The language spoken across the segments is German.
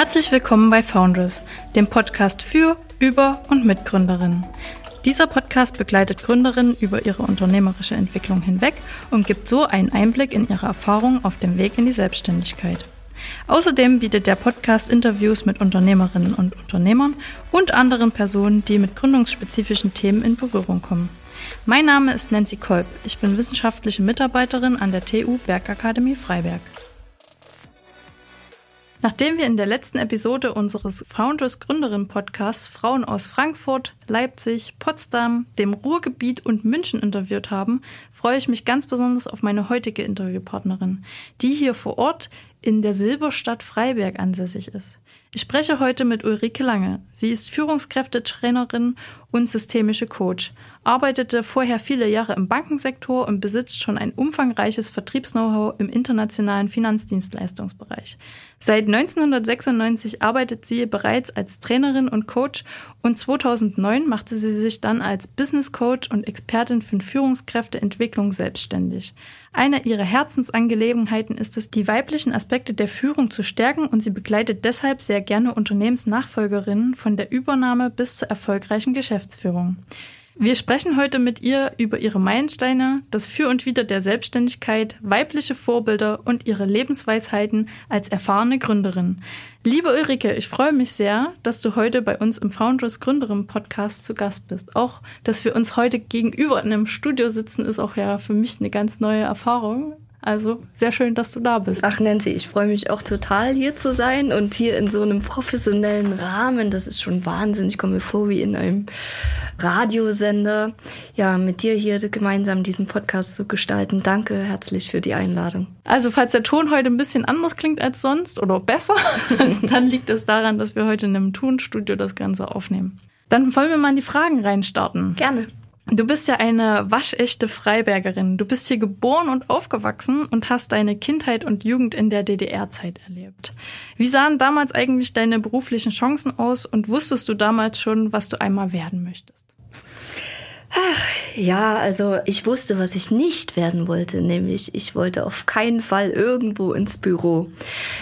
Herzlich willkommen bei Founders, dem Podcast für, über und mit Gründerinnen. Dieser Podcast begleitet Gründerinnen über ihre unternehmerische Entwicklung hinweg und gibt so einen Einblick in ihre Erfahrungen auf dem Weg in die Selbstständigkeit. Außerdem bietet der Podcast Interviews mit Unternehmerinnen und Unternehmern und anderen Personen, die mit gründungsspezifischen Themen in Berührung kommen. Mein Name ist Nancy Kolb. Ich bin wissenschaftliche Mitarbeiterin an der TU Bergakademie Freiberg. Nachdem wir in der letzten Episode unseres Founders Gründerin Podcasts Frauen aus Frankfurt, Leipzig, Potsdam, dem Ruhrgebiet und München interviewt haben, freue ich mich ganz besonders auf meine heutige Interviewpartnerin, die hier vor Ort in der Silberstadt Freiberg ansässig ist. Ich spreche heute mit Ulrike Lange. Sie ist Führungskräftetrainerin und systemische Coach, arbeitete vorher viele Jahre im Bankensektor und besitzt schon ein umfangreiches Vertriebs-Know-how im internationalen Finanzdienstleistungsbereich. Seit 1996 arbeitet sie bereits als Trainerin und Coach und 2009 machte sie sich dann als Business Coach und Expertin für Führungskräfteentwicklung selbstständig. Eine ihrer Herzensangelegenheiten ist es, die weiblichen Aspekte der Führung zu stärken und sie begleitet deshalb sehr gerne Unternehmensnachfolgerinnen von der Übernahme bis zur erfolgreichen Geschäftsführung. Wir sprechen heute mit ihr über ihre Meilensteine, das Für und Wider der Selbstständigkeit, weibliche Vorbilder und ihre Lebensweisheiten als erfahrene Gründerin. Liebe Ulrike, ich freue mich sehr, dass du heute bei uns im Founders Gründerin Podcast zu Gast bist. Auch, dass wir uns heute gegenüber in einem Studio sitzen, ist auch ja für mich eine ganz neue Erfahrung. Also sehr schön, dass du da bist. Ach Nancy, ich freue mich auch total hier zu sein und hier in so einem professionellen Rahmen. Das ist schon Wahnsinn. Ich komme mir vor wie in einem Radiosender. Ja, mit dir hier gemeinsam diesen Podcast zu gestalten. Danke herzlich für die Einladung. Also falls der Ton heute ein bisschen anders klingt als sonst oder besser, dann liegt es daran, dass wir heute in einem Tonstudio das Ganze aufnehmen. Dann wollen wir mal in die Fragen reinstarten. Gerne. Du bist ja eine waschechte Freibergerin. Du bist hier geboren und aufgewachsen und hast deine Kindheit und Jugend in der DDR-Zeit erlebt. Wie sahen damals eigentlich deine beruflichen Chancen aus und wusstest du damals schon, was du einmal werden möchtest? Ach, ja, also ich wusste, was ich nicht werden wollte, nämlich ich wollte auf keinen Fall irgendwo ins Büro.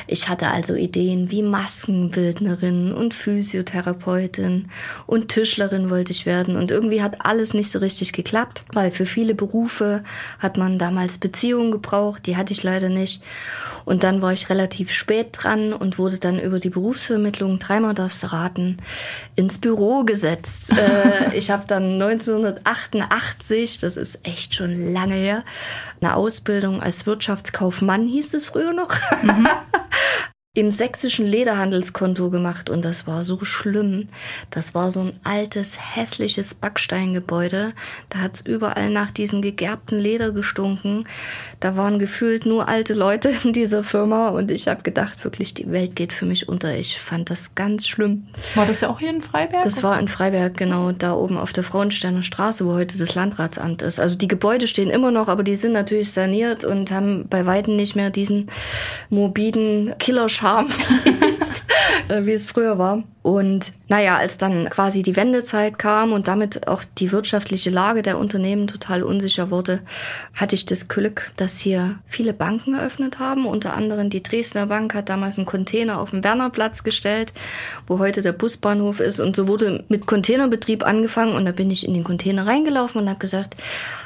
Ich hatte also Ideen wie Maskenbildnerin und Physiotherapeutin und Tischlerin wollte ich werden und irgendwie hat alles nicht so richtig geklappt, weil für viele Berufe hat man damals Beziehungen gebraucht, die hatte ich leider nicht. Und dann war ich relativ spät dran und wurde dann über die Berufsvermittlung, dreimal darfst du raten, ins Büro gesetzt. äh, ich habe dann 1988, das ist echt schon lange her, eine Ausbildung als Wirtschaftskaufmann hieß es früher noch. Mhm. im sächsischen Lederhandelskonto gemacht und das war so schlimm. Das war so ein altes, hässliches Backsteingebäude. Da hat's überall nach diesem gegerbten Leder gestunken. Da waren gefühlt nur alte Leute in dieser Firma und ich habe gedacht, wirklich, die Welt geht für mich unter. Ich fand das ganz schlimm. War das ja auch hier in Freiberg? Das war in Freiberg, genau, da oben auf der Frauensteiner Straße, wo heute das Landratsamt ist. Also die Gebäude stehen immer noch, aber die sind natürlich saniert und haben bei weitem nicht mehr diesen morbiden Killerschau Charme, äh, wie es früher war. Und naja, als dann quasi die Wendezeit kam und damit auch die wirtschaftliche Lage der Unternehmen total unsicher wurde, hatte ich das Glück, dass hier viele Banken eröffnet haben. Unter anderem die Dresdner Bank hat damals einen Container auf den Wernerplatz gestellt, wo heute der Busbahnhof ist. Und so wurde mit Containerbetrieb angefangen und da bin ich in den Container reingelaufen und habe gesagt,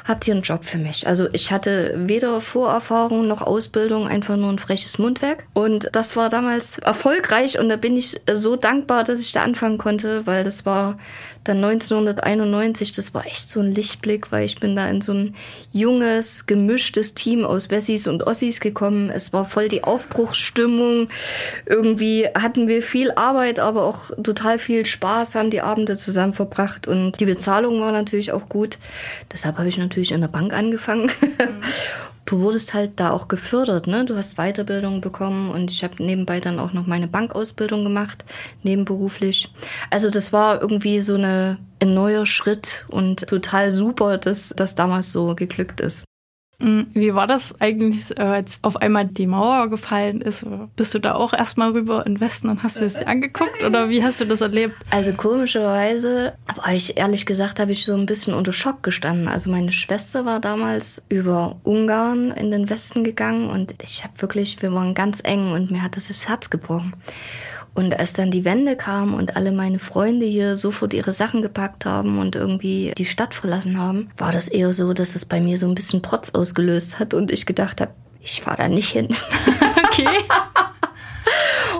habt ihr einen Job für mich? Also ich hatte weder Vorerfahrung noch Ausbildung, einfach nur ein freches Mundwerk. Und das war damals erfolgreich und da bin ich so dankbar, dass ich da anfangen konnte, weil das war dann 1991, das war echt so ein Lichtblick, weil ich bin da in so ein junges, gemischtes Team aus Wessis und Ossis gekommen. Es war voll die Aufbruchsstimmung. Irgendwie hatten wir viel Arbeit, aber auch total viel Spaß, haben die Abende zusammen verbracht und die Bezahlung war natürlich auch gut. Deshalb habe ich natürlich in der Bank angefangen. Du wurdest halt da auch gefördert, ne? Du hast Weiterbildung bekommen und ich habe nebenbei dann auch noch meine Bankausbildung gemacht, nebenberuflich. Also das war irgendwie so eine, ein neuer Schritt und total super, dass das damals so geglückt ist. Mm, wie war das eigentlich, äh, als auf einmal die Mauer gefallen ist? Bist du da auch erstmal rüber in Westen und hast du es dir angeguckt oder wie hast du das erlebt? Also komischerweise, aber ich ehrlich gesagt, habe ich so ein bisschen unter Schock gestanden. Also meine Schwester war damals über Ungarn in den Westen gegangen und ich habe wirklich, wir waren ganz eng und mir hat das das Herz gebrochen. Und als dann die Wende kam und alle meine Freunde hier sofort ihre Sachen gepackt haben und irgendwie die Stadt verlassen haben, war das eher so, dass es bei mir so ein bisschen Trotz ausgelöst hat und ich gedacht habe, ich fahre da nicht hin. Okay.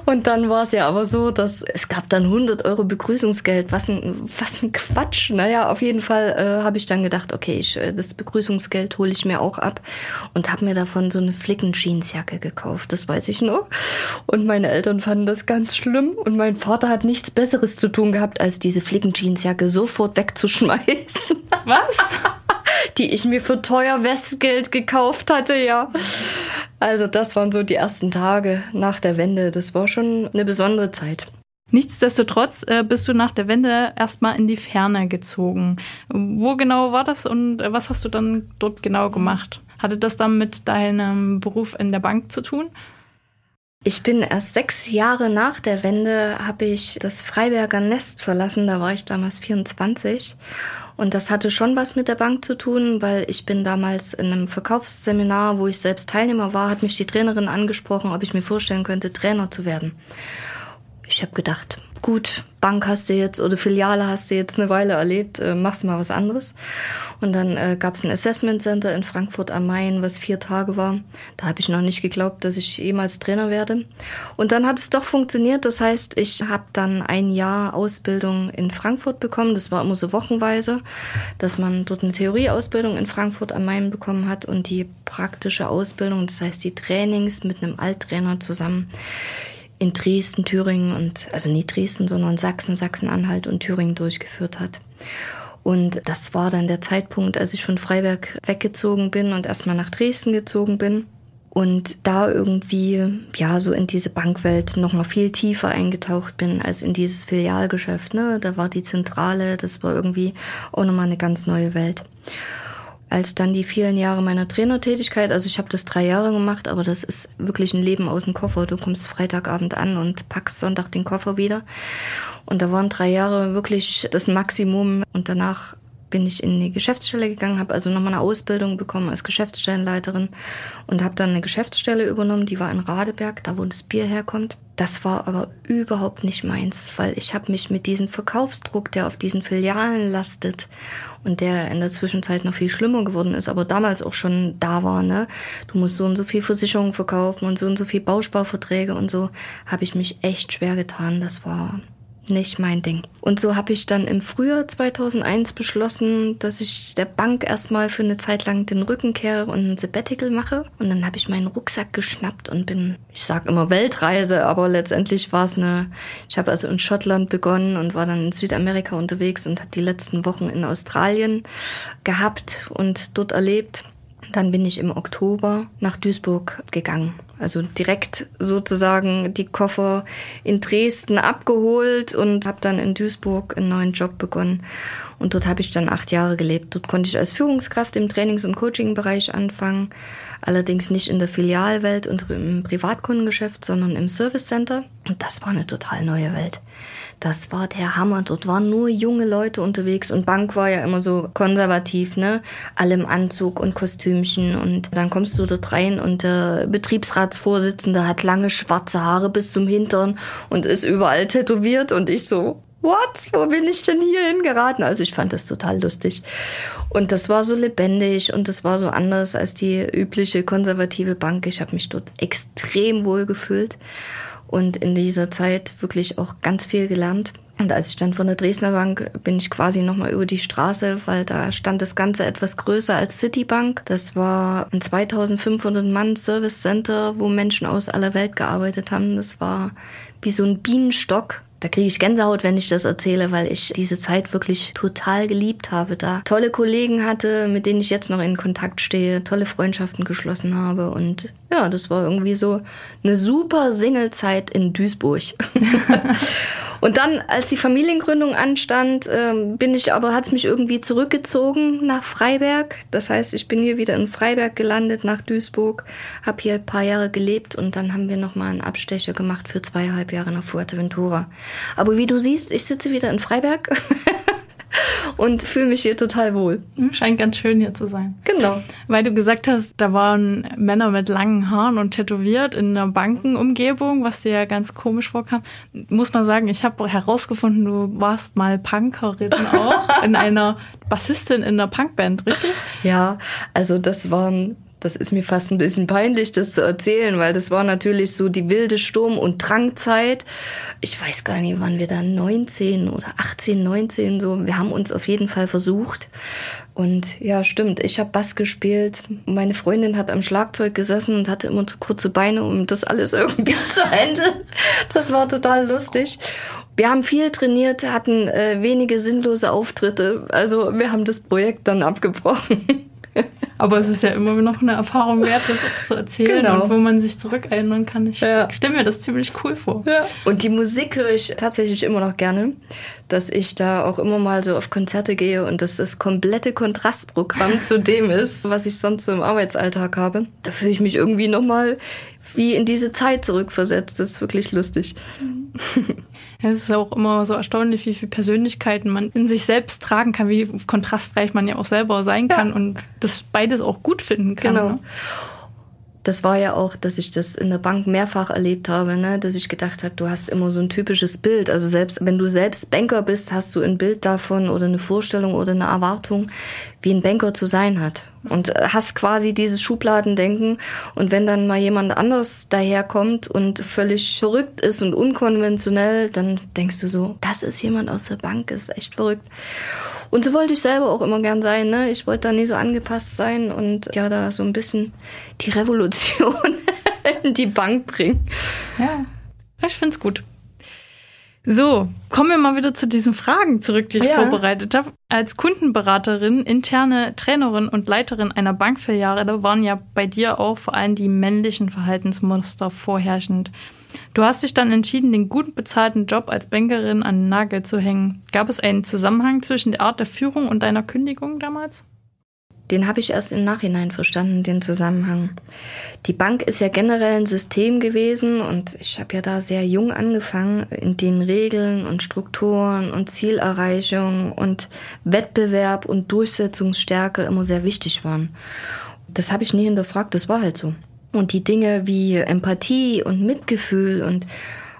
Und dann war es ja aber so, dass es gab dann 100 Euro Begrüßungsgeld. Was ein, was ein Quatsch. Naja, auf jeden Fall äh, habe ich dann gedacht, okay, ich, äh, das Begrüßungsgeld hole ich mir auch ab und habe mir davon so eine Flicken-Jeansjacke gekauft. Das weiß ich noch. Und meine Eltern fanden das ganz schlimm. Und mein Vater hat nichts Besseres zu tun gehabt, als diese Flicken-Jeansjacke sofort wegzuschmeißen. Was? Die ich mir für teuer Westgeld gekauft hatte, ja. Also das waren so die ersten Tage nach der Wende. Das war schon eine besondere Zeit. Nichtsdestotrotz äh, bist du nach der Wende erstmal in die Ferne gezogen. Wo genau war das und was hast du dann dort genau gemacht? Hatte das dann mit deinem Beruf in der Bank zu tun? Ich bin erst sechs Jahre nach der Wende, habe ich das Freiberger Nest verlassen. Da war ich damals 24 und das hatte schon was mit der Bank zu tun, weil ich bin damals in einem Verkaufsseminar, wo ich selbst Teilnehmer war, hat mich die Trainerin angesprochen, ob ich mir vorstellen könnte, Trainer zu werden. Ich habe gedacht, gut, Bank hast du jetzt oder Filiale hast du jetzt eine Weile erlebt, äh, machst mal was anderes. Und dann äh, gab es ein Assessment Center in Frankfurt am Main, was vier Tage war. Da habe ich noch nicht geglaubt, dass ich jemals Trainer werde. Und dann hat es doch funktioniert. Das heißt, ich habe dann ein Jahr Ausbildung in Frankfurt bekommen. Das war immer so wochenweise, dass man dort eine Theorieausbildung in Frankfurt am Main bekommen hat und die praktische Ausbildung, das heißt die Trainings mit einem Alttrainer zusammen in Dresden, Thüringen und also nicht Dresden, sondern Sachsen, Sachsen-Anhalt und Thüringen durchgeführt hat. Und das war dann der Zeitpunkt, als ich von Freiberg weggezogen bin und erstmal nach Dresden gezogen bin und da irgendwie ja so in diese Bankwelt noch mal viel tiefer eingetaucht bin als in dieses Filialgeschäft. Ne, da war die Zentrale, das war irgendwie auch noch mal eine ganz neue Welt als dann die vielen Jahre meiner Trainertätigkeit, also ich habe das drei Jahre gemacht, aber das ist wirklich ein Leben aus dem Koffer. Du kommst Freitagabend an und packst Sonntag den Koffer wieder. Und da waren drei Jahre wirklich das Maximum. Und danach bin ich in die Geschäftsstelle gegangen, habe also nochmal eine Ausbildung bekommen als Geschäftsstellenleiterin und habe dann eine Geschäftsstelle übernommen, die war in Radeberg, da wo das Bier herkommt. Das war aber überhaupt nicht meins, weil ich habe mich mit diesem Verkaufsdruck, der auf diesen Filialen lastet und der in der Zwischenzeit noch viel schlimmer geworden ist, aber damals auch schon da war, ne? Du musst so und so viel Versicherungen verkaufen und so und so viel Bausparverträge und so, habe ich mich echt schwer getan. Das war nicht mein Ding. Und so habe ich dann im Frühjahr 2001 beschlossen, dass ich der Bank erstmal für eine Zeit lang den Rücken kehre und ein Sabbatical mache. Und dann habe ich meinen Rucksack geschnappt und bin, ich sag immer Weltreise, aber letztendlich war es eine, ich habe also in Schottland begonnen und war dann in Südamerika unterwegs und habe die letzten Wochen in Australien gehabt und dort erlebt. Dann bin ich im Oktober nach Duisburg gegangen. Also direkt sozusagen die Koffer in Dresden abgeholt und habe dann in Duisburg einen neuen Job begonnen. Und dort habe ich dann acht Jahre gelebt. Dort konnte ich als Führungskraft im Trainings- und Coaching-Bereich anfangen. Allerdings nicht in der Filialwelt und im Privatkundengeschäft, sondern im Service Center. Und das war eine total neue Welt. Das war der Hammer. Dort waren nur junge Leute unterwegs und Bank war ja immer so konservativ, ne? Alle im Anzug und Kostümchen und dann kommst du dort rein und der Betriebsratsvorsitzende hat lange schwarze Haare bis zum Hintern und ist überall tätowiert und ich so, what? Wo bin ich denn hier hingeraten? Also ich fand das total lustig. Und das war so lebendig und das war so anders als die übliche konservative Bank. Ich habe mich dort extrem wohl gefühlt und in dieser Zeit wirklich auch ganz viel gelernt. Und als ich dann von der Dresdner Bank bin ich quasi nochmal über die Straße, weil da stand das Ganze etwas größer als Citibank. Das war ein 2500 Mann Service Center, wo Menschen aus aller Welt gearbeitet haben. Das war wie so ein Bienenstock da kriege ich Gänsehaut, wenn ich das erzähle, weil ich diese Zeit wirklich total geliebt habe. Da tolle Kollegen hatte, mit denen ich jetzt noch in Kontakt stehe, tolle Freundschaften geschlossen habe. Und ja, das war irgendwie so eine super Singlezeit in Duisburg. Und dann, als die Familiengründung anstand, ähm, bin ich aber, hat es mich irgendwie zurückgezogen nach Freiberg. Das heißt, ich bin hier wieder in Freiberg gelandet, nach Duisburg, habe hier ein paar Jahre gelebt und dann haben wir nochmal einen Abstecher gemacht für zweieinhalb Jahre nach Fuerteventura. Aber wie du siehst, ich sitze wieder in Freiberg. und fühle mich hier total wohl. Hm, scheint ganz schön hier zu sein. Genau. Weil du gesagt hast, da waren Männer mit langen Haaren und tätowiert in einer Bankenumgebung, was dir ja ganz komisch vorkam. Muss man sagen, ich habe herausgefunden, du warst mal Punkerin auch in einer Bassistin in einer Punkband, richtig? Ja, also das waren das ist mir fast ein bisschen peinlich, das zu erzählen, weil das war natürlich so die wilde Sturm- und Drangzeit. Ich weiß gar nicht, wann wir da 19 oder 18, 19 so. Wir haben uns auf jeden Fall versucht. Und ja, stimmt, ich habe Bass gespielt. Meine Freundin hat am Schlagzeug gesessen und hatte immer zu kurze Beine, um das alles irgendwie zu handeln. Das war total lustig. Wir haben viel trainiert, hatten äh, wenige sinnlose Auftritte. Also wir haben das Projekt dann abgebrochen. Aber es ist ja immer noch eine Erfahrung wert, das auch zu erzählen genau. und wo man sich zurückerinnern kann. Ich ja. stelle mir das ziemlich cool vor. Ja. Und die Musik höre ich tatsächlich immer noch gerne, dass ich da auch immer mal so auf Konzerte gehe und dass das komplette Kontrastprogramm zu dem ist, was ich sonst so im Arbeitsalltag habe. Da fühle ich mich irgendwie nochmal wie in diese Zeit zurückversetzt. Das ist wirklich lustig. Es ist auch immer so erstaunlich, wie viele Persönlichkeiten man in sich selbst tragen kann, wie kontrastreich man ja auch selber sein kann ja. und das beides auch gut finden kann. Genau. Ne? das war ja auch, dass ich das in der Bank mehrfach erlebt habe, ne? dass ich gedacht habe, du hast immer so ein typisches Bild. Also selbst wenn du selbst Banker bist, hast du ein Bild davon oder eine Vorstellung oder eine Erwartung, wie ein Banker zu sein hat. Und hast quasi dieses Schubladendenken. Und wenn dann mal jemand anders daherkommt und völlig verrückt ist und unkonventionell, dann denkst du so, das ist jemand aus der Bank, ist echt verrückt. Und so wollte ich selber auch immer gern sein. Ne? Ich wollte da nie so angepasst sein und ja, da so ein bisschen die Revolution in die Bank bringen. Ja, ich finde es gut. So, kommen wir mal wieder zu diesen Fragen zurück, die ich ja. vorbereitet habe. Als Kundenberaterin, interne Trainerin und Leiterin einer Bankfiliale waren ja bei dir auch vor allem die männlichen Verhaltensmuster vorherrschend. Du hast dich dann entschieden, den gut bezahlten Job als Bankerin an den Nagel zu hängen. Gab es einen Zusammenhang zwischen der Art der Führung und deiner Kündigung damals? Den habe ich erst im Nachhinein verstanden, den Zusammenhang. Die Bank ist ja generell ein System gewesen und ich habe ja da sehr jung angefangen, in den Regeln und Strukturen und Zielerreichung und Wettbewerb und Durchsetzungsstärke immer sehr wichtig waren. Das habe ich nie hinterfragt, das war halt so. Und die Dinge wie Empathie und Mitgefühl und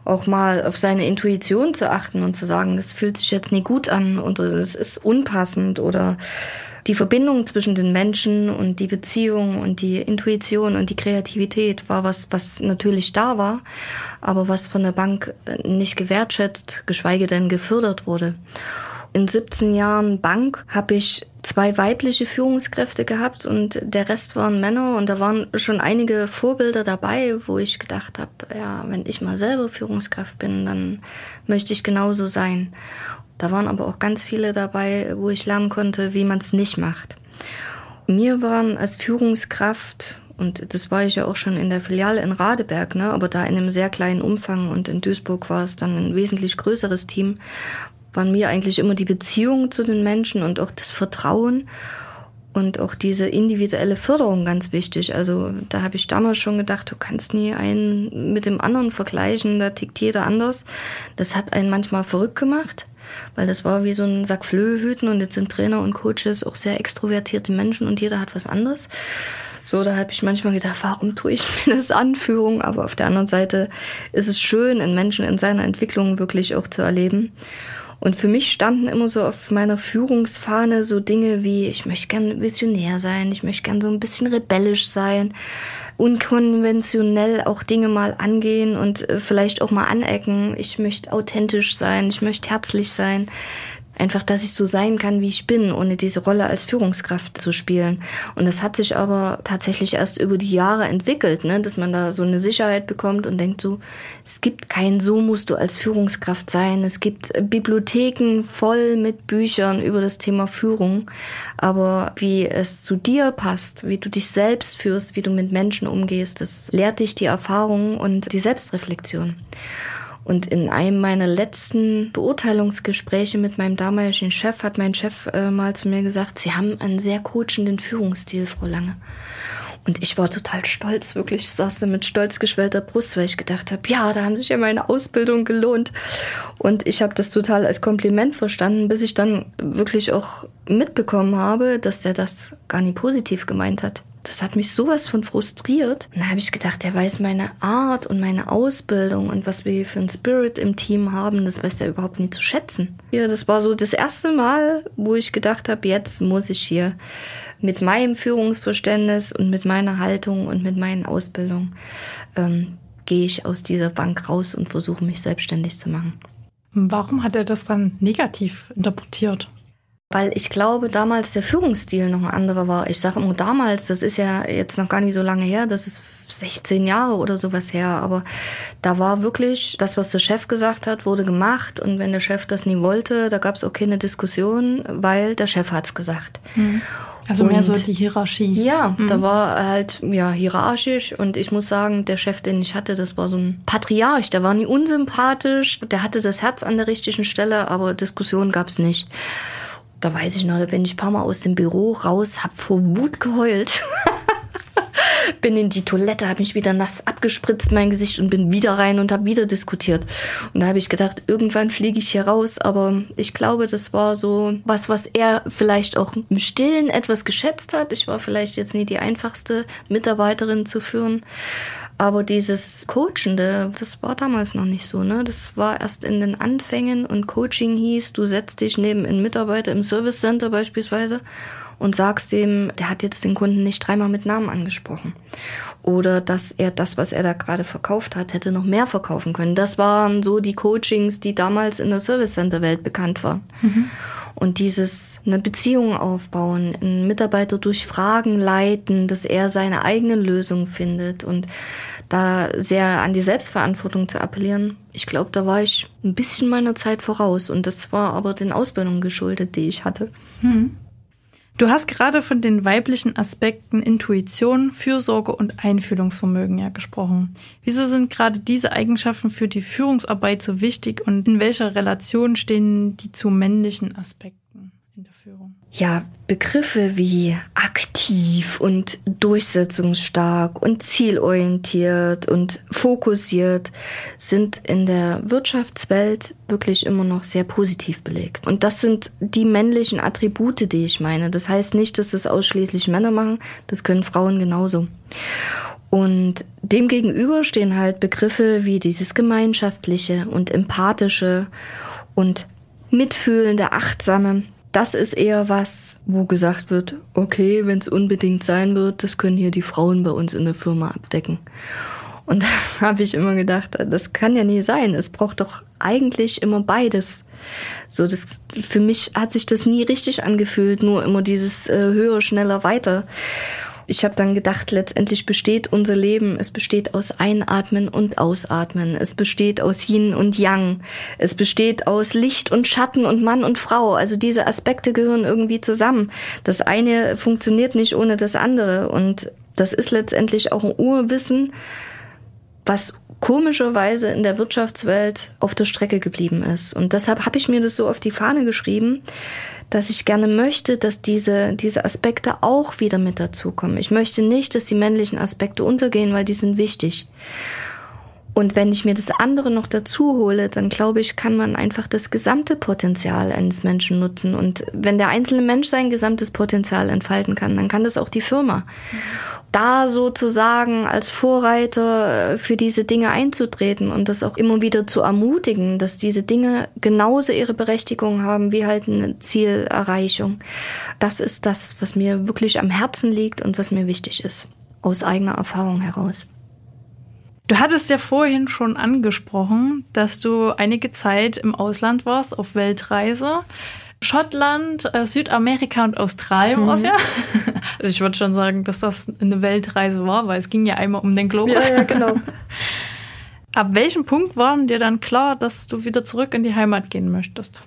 auch mal auf seine Intuition zu achten und zu sagen, das fühlt sich jetzt nie gut an oder das ist unpassend oder die Verbindung zwischen den Menschen und die Beziehung und die Intuition und die Kreativität war was, was natürlich da war, aber was von der Bank nicht gewertschätzt, geschweige denn gefördert wurde. In 17 Jahren Bank habe ich zwei weibliche Führungskräfte gehabt und der Rest waren Männer und da waren schon einige Vorbilder dabei, wo ich gedacht habe, ja, wenn ich mal selber Führungskraft bin, dann möchte ich genauso sein. Da waren aber auch ganz viele dabei, wo ich lernen konnte, wie man es nicht macht. Mir waren als Führungskraft und das war ich ja auch schon in der Filiale in Radeberg, ne, aber da in einem sehr kleinen Umfang und in Duisburg war es dann ein wesentlich größeres Team, waren mir eigentlich immer die Beziehung zu den Menschen und auch das Vertrauen und auch diese individuelle Förderung ganz wichtig. Also da habe ich damals schon gedacht, du kannst nie einen mit dem anderen vergleichen, da tickt jeder anders. Das hat einen manchmal verrückt gemacht, weil das war wie so ein Sack Flöhüten und jetzt sind Trainer und Coaches auch sehr extrovertierte Menschen und jeder hat was anderes. So, da habe ich manchmal gedacht, warum tue ich mir das Anführung? Aber auf der anderen Seite ist es schön, einen Menschen in seiner Entwicklung wirklich auch zu erleben. Und für mich standen immer so auf meiner Führungsfahne so Dinge wie, ich möchte gern visionär sein, ich möchte gern so ein bisschen rebellisch sein, unkonventionell auch Dinge mal angehen und äh, vielleicht auch mal anecken. Ich möchte authentisch sein, ich möchte herzlich sein. Einfach, dass ich so sein kann, wie ich bin, ohne diese Rolle als Führungskraft zu spielen. Und das hat sich aber tatsächlich erst über die Jahre entwickelt, ne? dass man da so eine Sicherheit bekommt und denkt so, es gibt kein so musst du als Führungskraft sein. Es gibt Bibliotheken voll mit Büchern über das Thema Führung. Aber wie es zu dir passt, wie du dich selbst führst, wie du mit Menschen umgehst, das lehrt dich die Erfahrung und die Selbstreflexion. Und in einem meiner letzten Beurteilungsgespräche mit meinem damaligen Chef hat mein Chef äh, mal zu mir gesagt, Sie haben einen sehr coachenden Führungsstil, Frau Lange. Und ich war total stolz, wirklich. Ich saß da mit stolz geschwellter Brust, weil ich gedacht habe, ja, da haben sich ja meine Ausbildung gelohnt. Und ich habe das total als Kompliment verstanden, bis ich dann wirklich auch mitbekommen habe, dass der das gar nicht positiv gemeint hat. Das hat mich sowas von frustriert. Und da habe ich gedacht, der weiß meine Art und meine Ausbildung und was wir hier für einen Spirit im Team haben, das weiß der überhaupt nie zu schätzen. Ja, das war so das erste Mal, wo ich gedacht habe, jetzt muss ich hier mit meinem Führungsverständnis und mit meiner Haltung und mit meinen Ausbildungen ähm, gehe ich aus dieser Bank raus und versuche mich selbstständig zu machen. Warum hat er das dann negativ interpretiert? Weil ich glaube, damals der Führungsstil noch ein anderer war. Ich sage immer damals, das ist ja jetzt noch gar nicht so lange her, das ist 16 Jahre oder sowas her, aber da war wirklich das, was der Chef gesagt hat, wurde gemacht und wenn der Chef das nie wollte, da gab es auch keine Diskussion, weil der Chef hat's gesagt. Mhm. Also mehr so die Hierarchie. Ja, mhm. da war halt ja hierarchisch und ich muss sagen, der Chef, den ich hatte, das war so ein Patriarch, der war nie unsympathisch, der hatte das Herz an der richtigen Stelle, aber Diskussion gab's nicht. Da weiß ich noch, da bin ich ein paar Mal aus dem Büro raus, hab vor Wut geheult. bin in die Toilette, habe mich wieder nass abgespritzt, mein Gesicht und bin wieder rein und habe wieder diskutiert. Und da habe ich gedacht, irgendwann fliege ich hier raus. Aber ich glaube, das war so was, was er vielleicht auch im Stillen etwas geschätzt hat. Ich war vielleicht jetzt nie die einfachste Mitarbeiterin zu führen. Aber dieses Coachende, das war damals noch nicht so, ne? Das war erst in den Anfängen und Coaching hieß, du setzt dich neben einen Mitarbeiter im Service Center beispielsweise und sagst dem, der hat jetzt den Kunden nicht dreimal mit Namen angesprochen. Oder dass er das, was er da gerade verkauft hat, hätte noch mehr verkaufen können. Das waren so die Coachings, die damals in der Service Center Welt bekannt waren. Mhm. Und dieses eine Beziehung aufbauen, einen Mitarbeiter durch Fragen leiten, dass er seine eigenen Lösungen findet und da sehr an die Selbstverantwortung zu appellieren. Ich glaube, da war ich ein bisschen meiner Zeit voraus und das war aber den Ausbildungen geschuldet, die ich hatte. Mhm. Du hast gerade von den weiblichen Aspekten Intuition, Fürsorge und Einfühlungsvermögen ja gesprochen. Wieso sind gerade diese Eigenschaften für die Führungsarbeit so wichtig und in welcher Relation stehen die zu männlichen Aspekten in der Führung? Ja, Begriffe wie aktiv und durchsetzungsstark und zielorientiert und fokussiert sind in der Wirtschaftswelt wirklich immer noch sehr positiv belegt. Und das sind die männlichen Attribute, die ich meine. Das heißt nicht, dass das ausschließlich Männer machen, das können Frauen genauso. Und demgegenüber stehen halt Begriffe wie dieses gemeinschaftliche und empathische und mitfühlende, achtsame, das ist eher was, wo gesagt wird, okay, wenn es unbedingt sein wird, das können hier die Frauen bei uns in der Firma abdecken. Und da habe ich immer gedacht, das kann ja nie sein. Es braucht doch eigentlich immer beides. So, das, für mich hat sich das nie richtig angefühlt, nur immer dieses äh, höher, schneller, weiter. Ich habe dann gedacht, letztendlich besteht unser Leben, es besteht aus Einatmen und Ausatmen, es besteht aus Yin und Yang, es besteht aus Licht und Schatten und Mann und Frau. Also diese Aspekte gehören irgendwie zusammen. Das eine funktioniert nicht ohne das andere und das ist letztendlich auch ein Urwissen, was komischerweise in der Wirtschaftswelt auf der Strecke geblieben ist. Und deshalb habe ich mir das so auf die Fahne geschrieben, dass ich gerne möchte, dass diese, diese Aspekte auch wieder mit dazukommen. Ich möchte nicht, dass die männlichen Aspekte untergehen, weil die sind wichtig. Und wenn ich mir das andere noch dazu hole, dann glaube ich, kann man einfach das gesamte Potenzial eines Menschen nutzen. Und wenn der einzelne Mensch sein gesamtes Potenzial entfalten kann, dann kann das auch die Firma da sozusagen als Vorreiter äh, für diese Dinge einzutreten und das auch immer wieder zu ermutigen, dass diese Dinge genauso ihre Berechtigung haben wie halt eine Zielerreichung. Das ist das, was mir wirklich am Herzen liegt und was mir wichtig ist, aus eigener Erfahrung heraus. Du hattest ja vorhin schon angesprochen, dass du einige Zeit im Ausland warst, auf Weltreise. Schottland, äh, Südamerika und Australien mhm. war es ja. Also ich würde schon sagen, dass das eine Weltreise war, weil es ging ja einmal um den Globus. Ja, ja, genau. Ab welchem Punkt war dir dann klar, dass du wieder zurück in die Heimat gehen möchtest?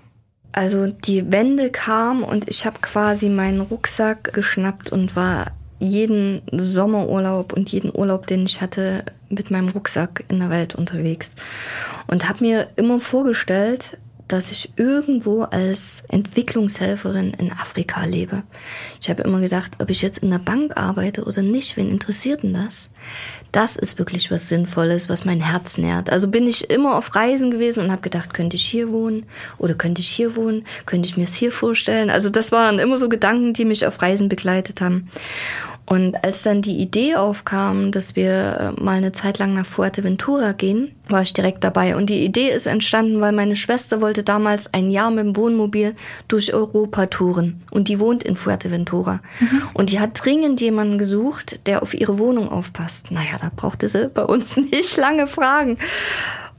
Also die Wende kam und ich habe quasi meinen Rucksack geschnappt und war jeden Sommerurlaub und jeden Urlaub, den ich hatte, mit meinem Rucksack in der Welt unterwegs. Und habe mir immer vorgestellt, dass ich irgendwo als Entwicklungshelferin in Afrika lebe. Ich habe immer gedacht, ob ich jetzt in der Bank arbeite oder nicht, wen interessiert denn das? Das ist wirklich was Sinnvolles, was mein Herz nährt. Also bin ich immer auf Reisen gewesen und habe gedacht, könnte ich hier wohnen oder könnte ich hier wohnen, könnte ich mir es hier vorstellen. Also das waren immer so Gedanken, die mich auf Reisen begleitet haben. Und als dann die Idee aufkam, dass wir äh, mal eine Zeit lang nach Fuerteventura gehen, war ich direkt dabei. Und die Idee ist entstanden, weil meine Schwester wollte damals ein Jahr mit dem Wohnmobil durch Europa touren. Und die wohnt in Fuerteventura. Mhm. Und die hat dringend jemanden gesucht, der auf ihre Wohnung aufpasst. Naja, da brauchte sie bei uns nicht lange fragen.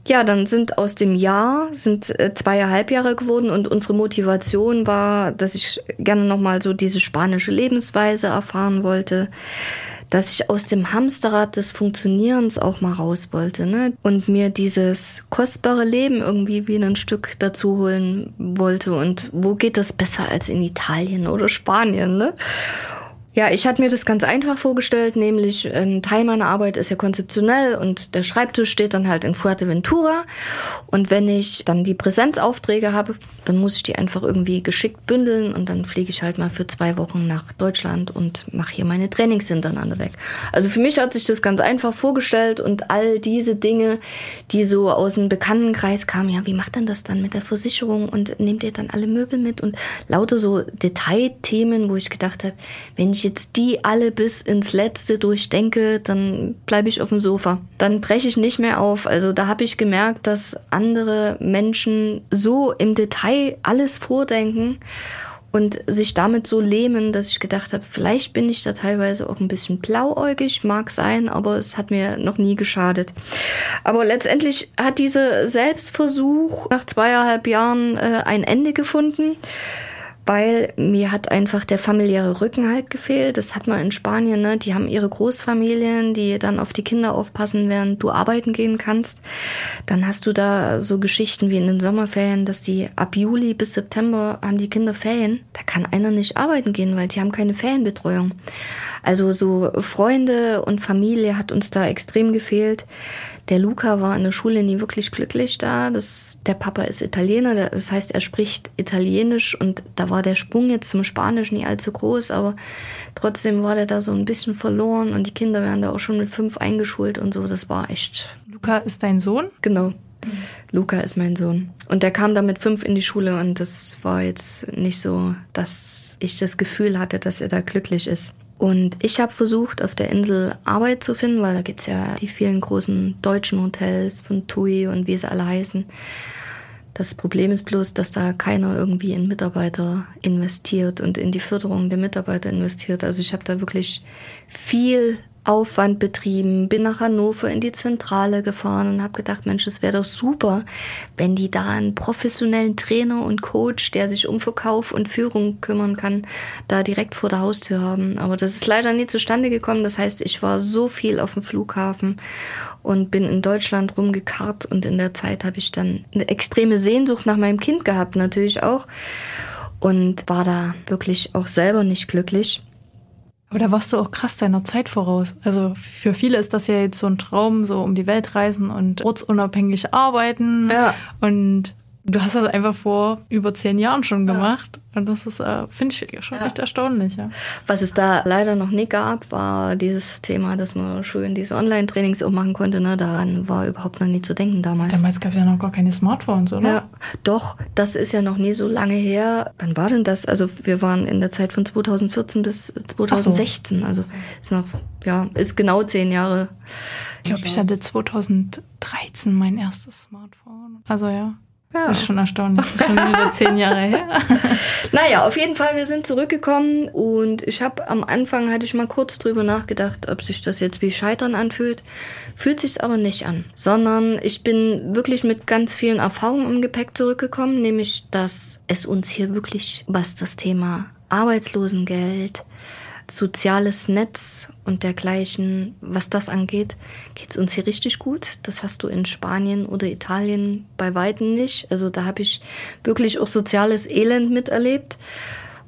Ja, dann sind aus dem Jahr sind äh, zweieinhalb Jahre geworden und unsere Motivation war, dass ich gerne noch mal so diese spanische Lebensweise erfahren wollte, dass ich aus dem Hamsterrad des Funktionierens auch mal raus wollte, ne? Und mir dieses kostbare Leben irgendwie wieder ein Stück dazu holen wollte. Und wo geht das besser als in Italien oder Spanien, ne? Ja, ich hatte mir das ganz einfach vorgestellt, nämlich ein Teil meiner Arbeit ist ja konzeptionell und der Schreibtisch steht dann halt in Fuerteventura. Und wenn ich dann die Präsenzaufträge habe, dann muss ich die einfach irgendwie geschickt bündeln und dann fliege ich halt mal für zwei Wochen nach Deutschland und mache hier meine Trainings hintereinander weg. Also für mich hat sich das ganz einfach vorgestellt und all diese Dinge, die so aus dem Bekanntenkreis kamen, ja, wie macht denn das dann mit der Versicherung und nehmt ihr dann alle Möbel mit und lauter so Detailthemen, wo ich gedacht habe, wenn ich jetzt die alle bis ins Letzte durchdenke, dann bleibe ich auf dem Sofa. Dann breche ich nicht mehr auf. Also da habe ich gemerkt, dass andere Menschen so im Detail alles vordenken und sich damit so lähmen, dass ich gedacht habe, vielleicht bin ich da teilweise auch ein bisschen blauäugig, mag sein, aber es hat mir noch nie geschadet. Aber letztendlich hat dieser Selbstversuch nach zweieinhalb Jahren äh, ein Ende gefunden weil mir hat einfach der familiäre Rückenhalt gefehlt. Das hat man in Spanien, ne? Die haben ihre Großfamilien, die dann auf die Kinder aufpassen, während du arbeiten gehen kannst. Dann hast du da so Geschichten wie in den Sommerferien, dass die ab Juli bis September haben die Kinder Ferien. Da kann einer nicht arbeiten gehen, weil die haben keine Ferienbetreuung. Also so Freunde und Familie hat uns da extrem gefehlt. Der Luca war in der Schule nie wirklich glücklich da. Das, der Papa ist Italiener, das heißt, er spricht Italienisch und da war der Sprung jetzt zum Spanisch nie allzu groß, aber trotzdem war der da so ein bisschen verloren und die Kinder werden da auch schon mit fünf eingeschult und so. Das war echt. Luca ist dein Sohn? Genau. Luca ist mein Sohn. Und der kam da mit fünf in die Schule und das war jetzt nicht so, dass ich das Gefühl hatte, dass er da glücklich ist. Und ich habe versucht, auf der Insel Arbeit zu finden, weil da gibt's ja die vielen großen deutschen Hotels von TUI und wie sie alle heißen. Das Problem ist bloß, dass da keiner irgendwie in Mitarbeiter investiert und in die Förderung der Mitarbeiter investiert. Also ich habe da wirklich viel Aufwand betrieben, bin nach Hannover in die Zentrale gefahren und habe gedacht, Mensch, es wäre doch super, wenn die da einen professionellen Trainer und Coach, der sich um Verkauf und Führung kümmern kann, da direkt vor der Haustür haben. Aber das ist leider nie zustande gekommen. Das heißt, ich war so viel auf dem Flughafen und bin in Deutschland rumgekarrt und in der Zeit habe ich dann eine extreme Sehnsucht nach meinem Kind gehabt, natürlich auch. Und war da wirklich auch selber nicht glücklich. Aber da warst du auch krass deiner Zeit voraus. Also für viele ist das ja jetzt so ein Traum, so um die Welt reisen und ortsunabhängig arbeiten. Ja. Und du hast das einfach vor über zehn Jahren schon gemacht. Ja. Und das ist, äh, finde ich, schon ja. echt erstaunlich. Ja. Was es da leider noch nie gab, war dieses Thema, dass man schön diese Online-Trainings auch machen konnte. Ne? Daran war überhaupt noch nie zu denken damals. Damals gab es ja noch gar keine Smartphones, oder? Ja, doch, das ist ja noch nie so lange her. Wann war denn das? Also wir waren in der Zeit von 2014 bis 2016. So. Also ist noch, ja, ist genau zehn Jahre. Ich glaube, ich hatte 2013 mein erstes Smartphone. Also ja. Ja. Das ist schon erstaunlich. Das ist schon wieder zehn Jahre her. naja, auf jeden Fall, wir sind zurückgekommen und ich habe am Anfang hatte ich mal kurz drüber nachgedacht, ob sich das jetzt wie Scheitern anfühlt. Fühlt sich aber nicht an, sondern ich bin wirklich mit ganz vielen Erfahrungen im Gepäck zurückgekommen, nämlich dass es uns hier wirklich, was das Thema Arbeitslosengeld, soziales Netz und dergleichen, was das angeht, geht es uns hier richtig gut. Das hast du in Spanien oder Italien bei weitem nicht. Also da habe ich wirklich auch soziales Elend miterlebt.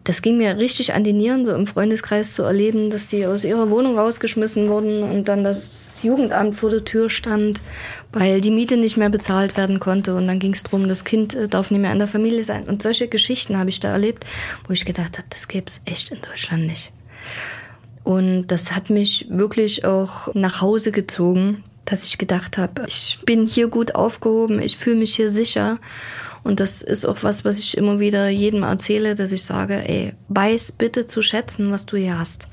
das ging mir richtig an die Nieren, so im Freundeskreis zu erleben, dass die aus ihrer Wohnung rausgeschmissen wurden und dann das Jugendamt vor der Tür stand, weil die Miete nicht mehr bezahlt werden konnte. Und dann ging es darum, das Kind äh, darf nicht mehr in der Familie sein. Und solche Geschichten habe ich da erlebt, wo ich gedacht habe, das gäbe es echt in Deutschland nicht. Und das hat mich wirklich auch nach Hause gezogen, dass ich gedacht habe, ich bin hier gut aufgehoben, ich fühle mich hier sicher. Und das ist auch was, was ich immer wieder jedem erzähle, dass ich sage, ey, weiß bitte zu schätzen, was du hier hast.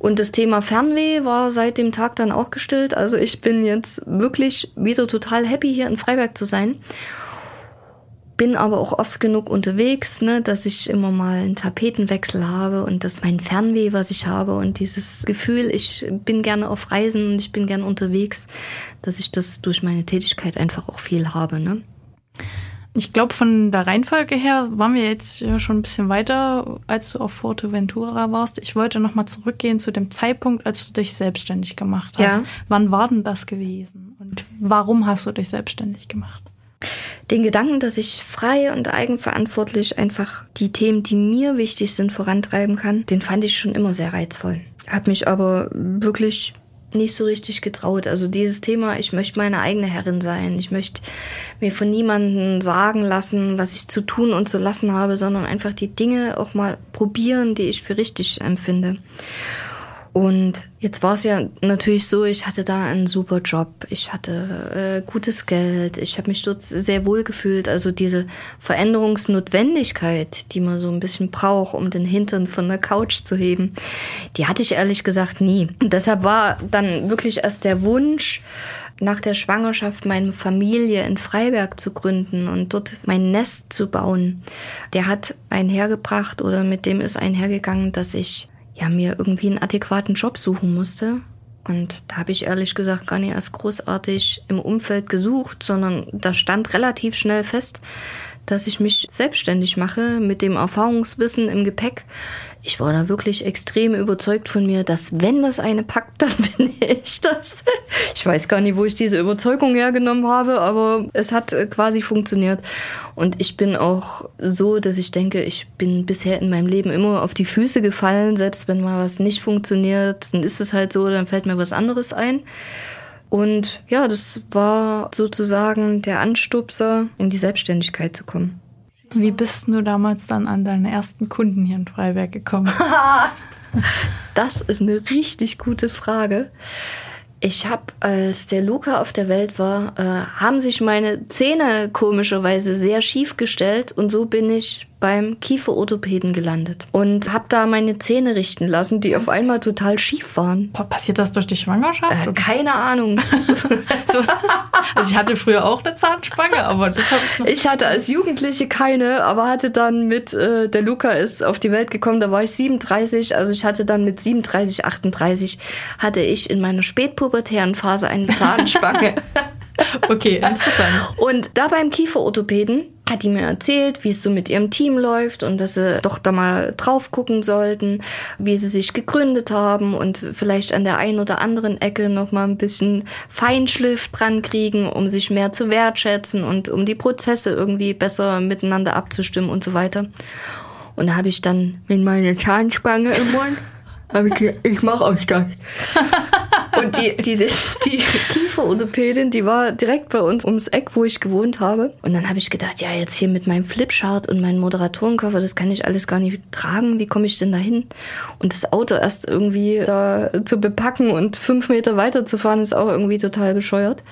Und das Thema Fernweh war seit dem Tag dann auch gestillt. Also ich bin jetzt wirklich wieder total happy, hier in Freiberg zu sein. Bin aber auch oft genug unterwegs, ne, dass ich immer mal einen Tapetenwechsel habe und dass mein Fernweh, was ich habe und dieses Gefühl, ich bin gerne auf Reisen und ich bin gerne unterwegs, dass ich das durch meine Tätigkeit einfach auch viel habe. Ne? Ich glaube, von der Reihenfolge her waren wir jetzt schon ein bisschen weiter, als du auf Forteventura warst. Ich wollte nochmal zurückgehen zu dem Zeitpunkt, als du dich selbstständig gemacht hast. Ja. Wann war denn das gewesen? Und warum hast du dich selbstständig gemacht? Den Gedanken, dass ich frei und eigenverantwortlich einfach die Themen, die mir wichtig sind, vorantreiben kann, den fand ich schon immer sehr reizvoll. Hab mich aber wirklich nicht so richtig getraut. Also dieses Thema, ich möchte meine eigene Herrin sein. Ich möchte mir von niemandem sagen lassen, was ich zu tun und zu lassen habe, sondern einfach die Dinge auch mal probieren, die ich für richtig empfinde. Und jetzt war es ja natürlich so, ich hatte da einen super Job, ich hatte äh, gutes Geld, ich habe mich dort sehr wohl gefühlt. Also diese Veränderungsnotwendigkeit, die man so ein bisschen braucht, um den Hintern von der Couch zu heben, die hatte ich ehrlich gesagt nie. Und deshalb war dann wirklich erst der Wunsch, nach der Schwangerschaft meine Familie in Freiberg zu gründen und dort mein Nest zu bauen, der hat einhergebracht oder mit dem ist einhergegangen, dass ich ja, mir irgendwie einen adäquaten Job suchen musste. Und da habe ich ehrlich gesagt gar nicht erst großartig im Umfeld gesucht, sondern da stand relativ schnell fest, dass ich mich selbstständig mache mit dem Erfahrungswissen im Gepäck. Ich war da wirklich extrem überzeugt von mir, dass wenn das eine packt, dann bin ich das. Ich weiß gar nicht, wo ich diese Überzeugung hergenommen habe, aber es hat äh, quasi funktioniert. Und ich bin auch so, dass ich denke, ich bin bisher in meinem Leben immer auf die Füße gefallen. Selbst wenn mal was nicht funktioniert, dann ist es halt so, dann fällt mir was anderes ein. Und ja, das war sozusagen der Anstupser, in die Selbstständigkeit zu kommen. Wie bist du damals dann an deine ersten Kunden hier in Freiberg gekommen? das ist eine richtig gute Frage. Ich habe, als der Luca auf der Welt war, äh, haben sich meine Zähne komischerweise sehr schief gestellt und so bin ich beim Kieferorthopäden gelandet und habe da meine Zähne richten lassen, die auf einmal total schief waren. Passiert das durch die Schwangerschaft? Äh, keine Ahnung. also ich hatte früher auch eine Zahnspange, aber das habe ich noch. Ich hatte als Jugendliche keine, aber hatte dann mit äh, der Luca ist auf die Welt gekommen, da war ich 37, also ich hatte dann mit 37, 38 hatte ich in meiner spätpubertären Phase eine Zahnspange. okay, interessant. Und da beim Kieferorthopäden hat die mir erzählt, wie es so mit ihrem Team läuft und dass sie doch da mal drauf gucken sollten, wie sie sich gegründet haben und vielleicht an der einen oder anderen Ecke noch mal ein bisschen Feinschliff dran kriegen, um sich mehr zu wertschätzen und um die Prozesse irgendwie besser miteinander abzustimmen und so weiter. Und da habe ich dann mit meiner Zahnspange im Mund, habe ich gesagt, ich mache euch das. Und die, die, die, die Kieferorthopädin, die war direkt bei uns ums Eck, wo ich gewohnt habe. Und dann habe ich gedacht, ja, jetzt hier mit meinem Flipchart und meinem Moderatorenkoffer, das kann ich alles gar nicht tragen. Wie komme ich denn da hin? Und das Auto erst irgendwie da zu bepacken und fünf Meter weiter zu fahren, ist auch irgendwie total bescheuert.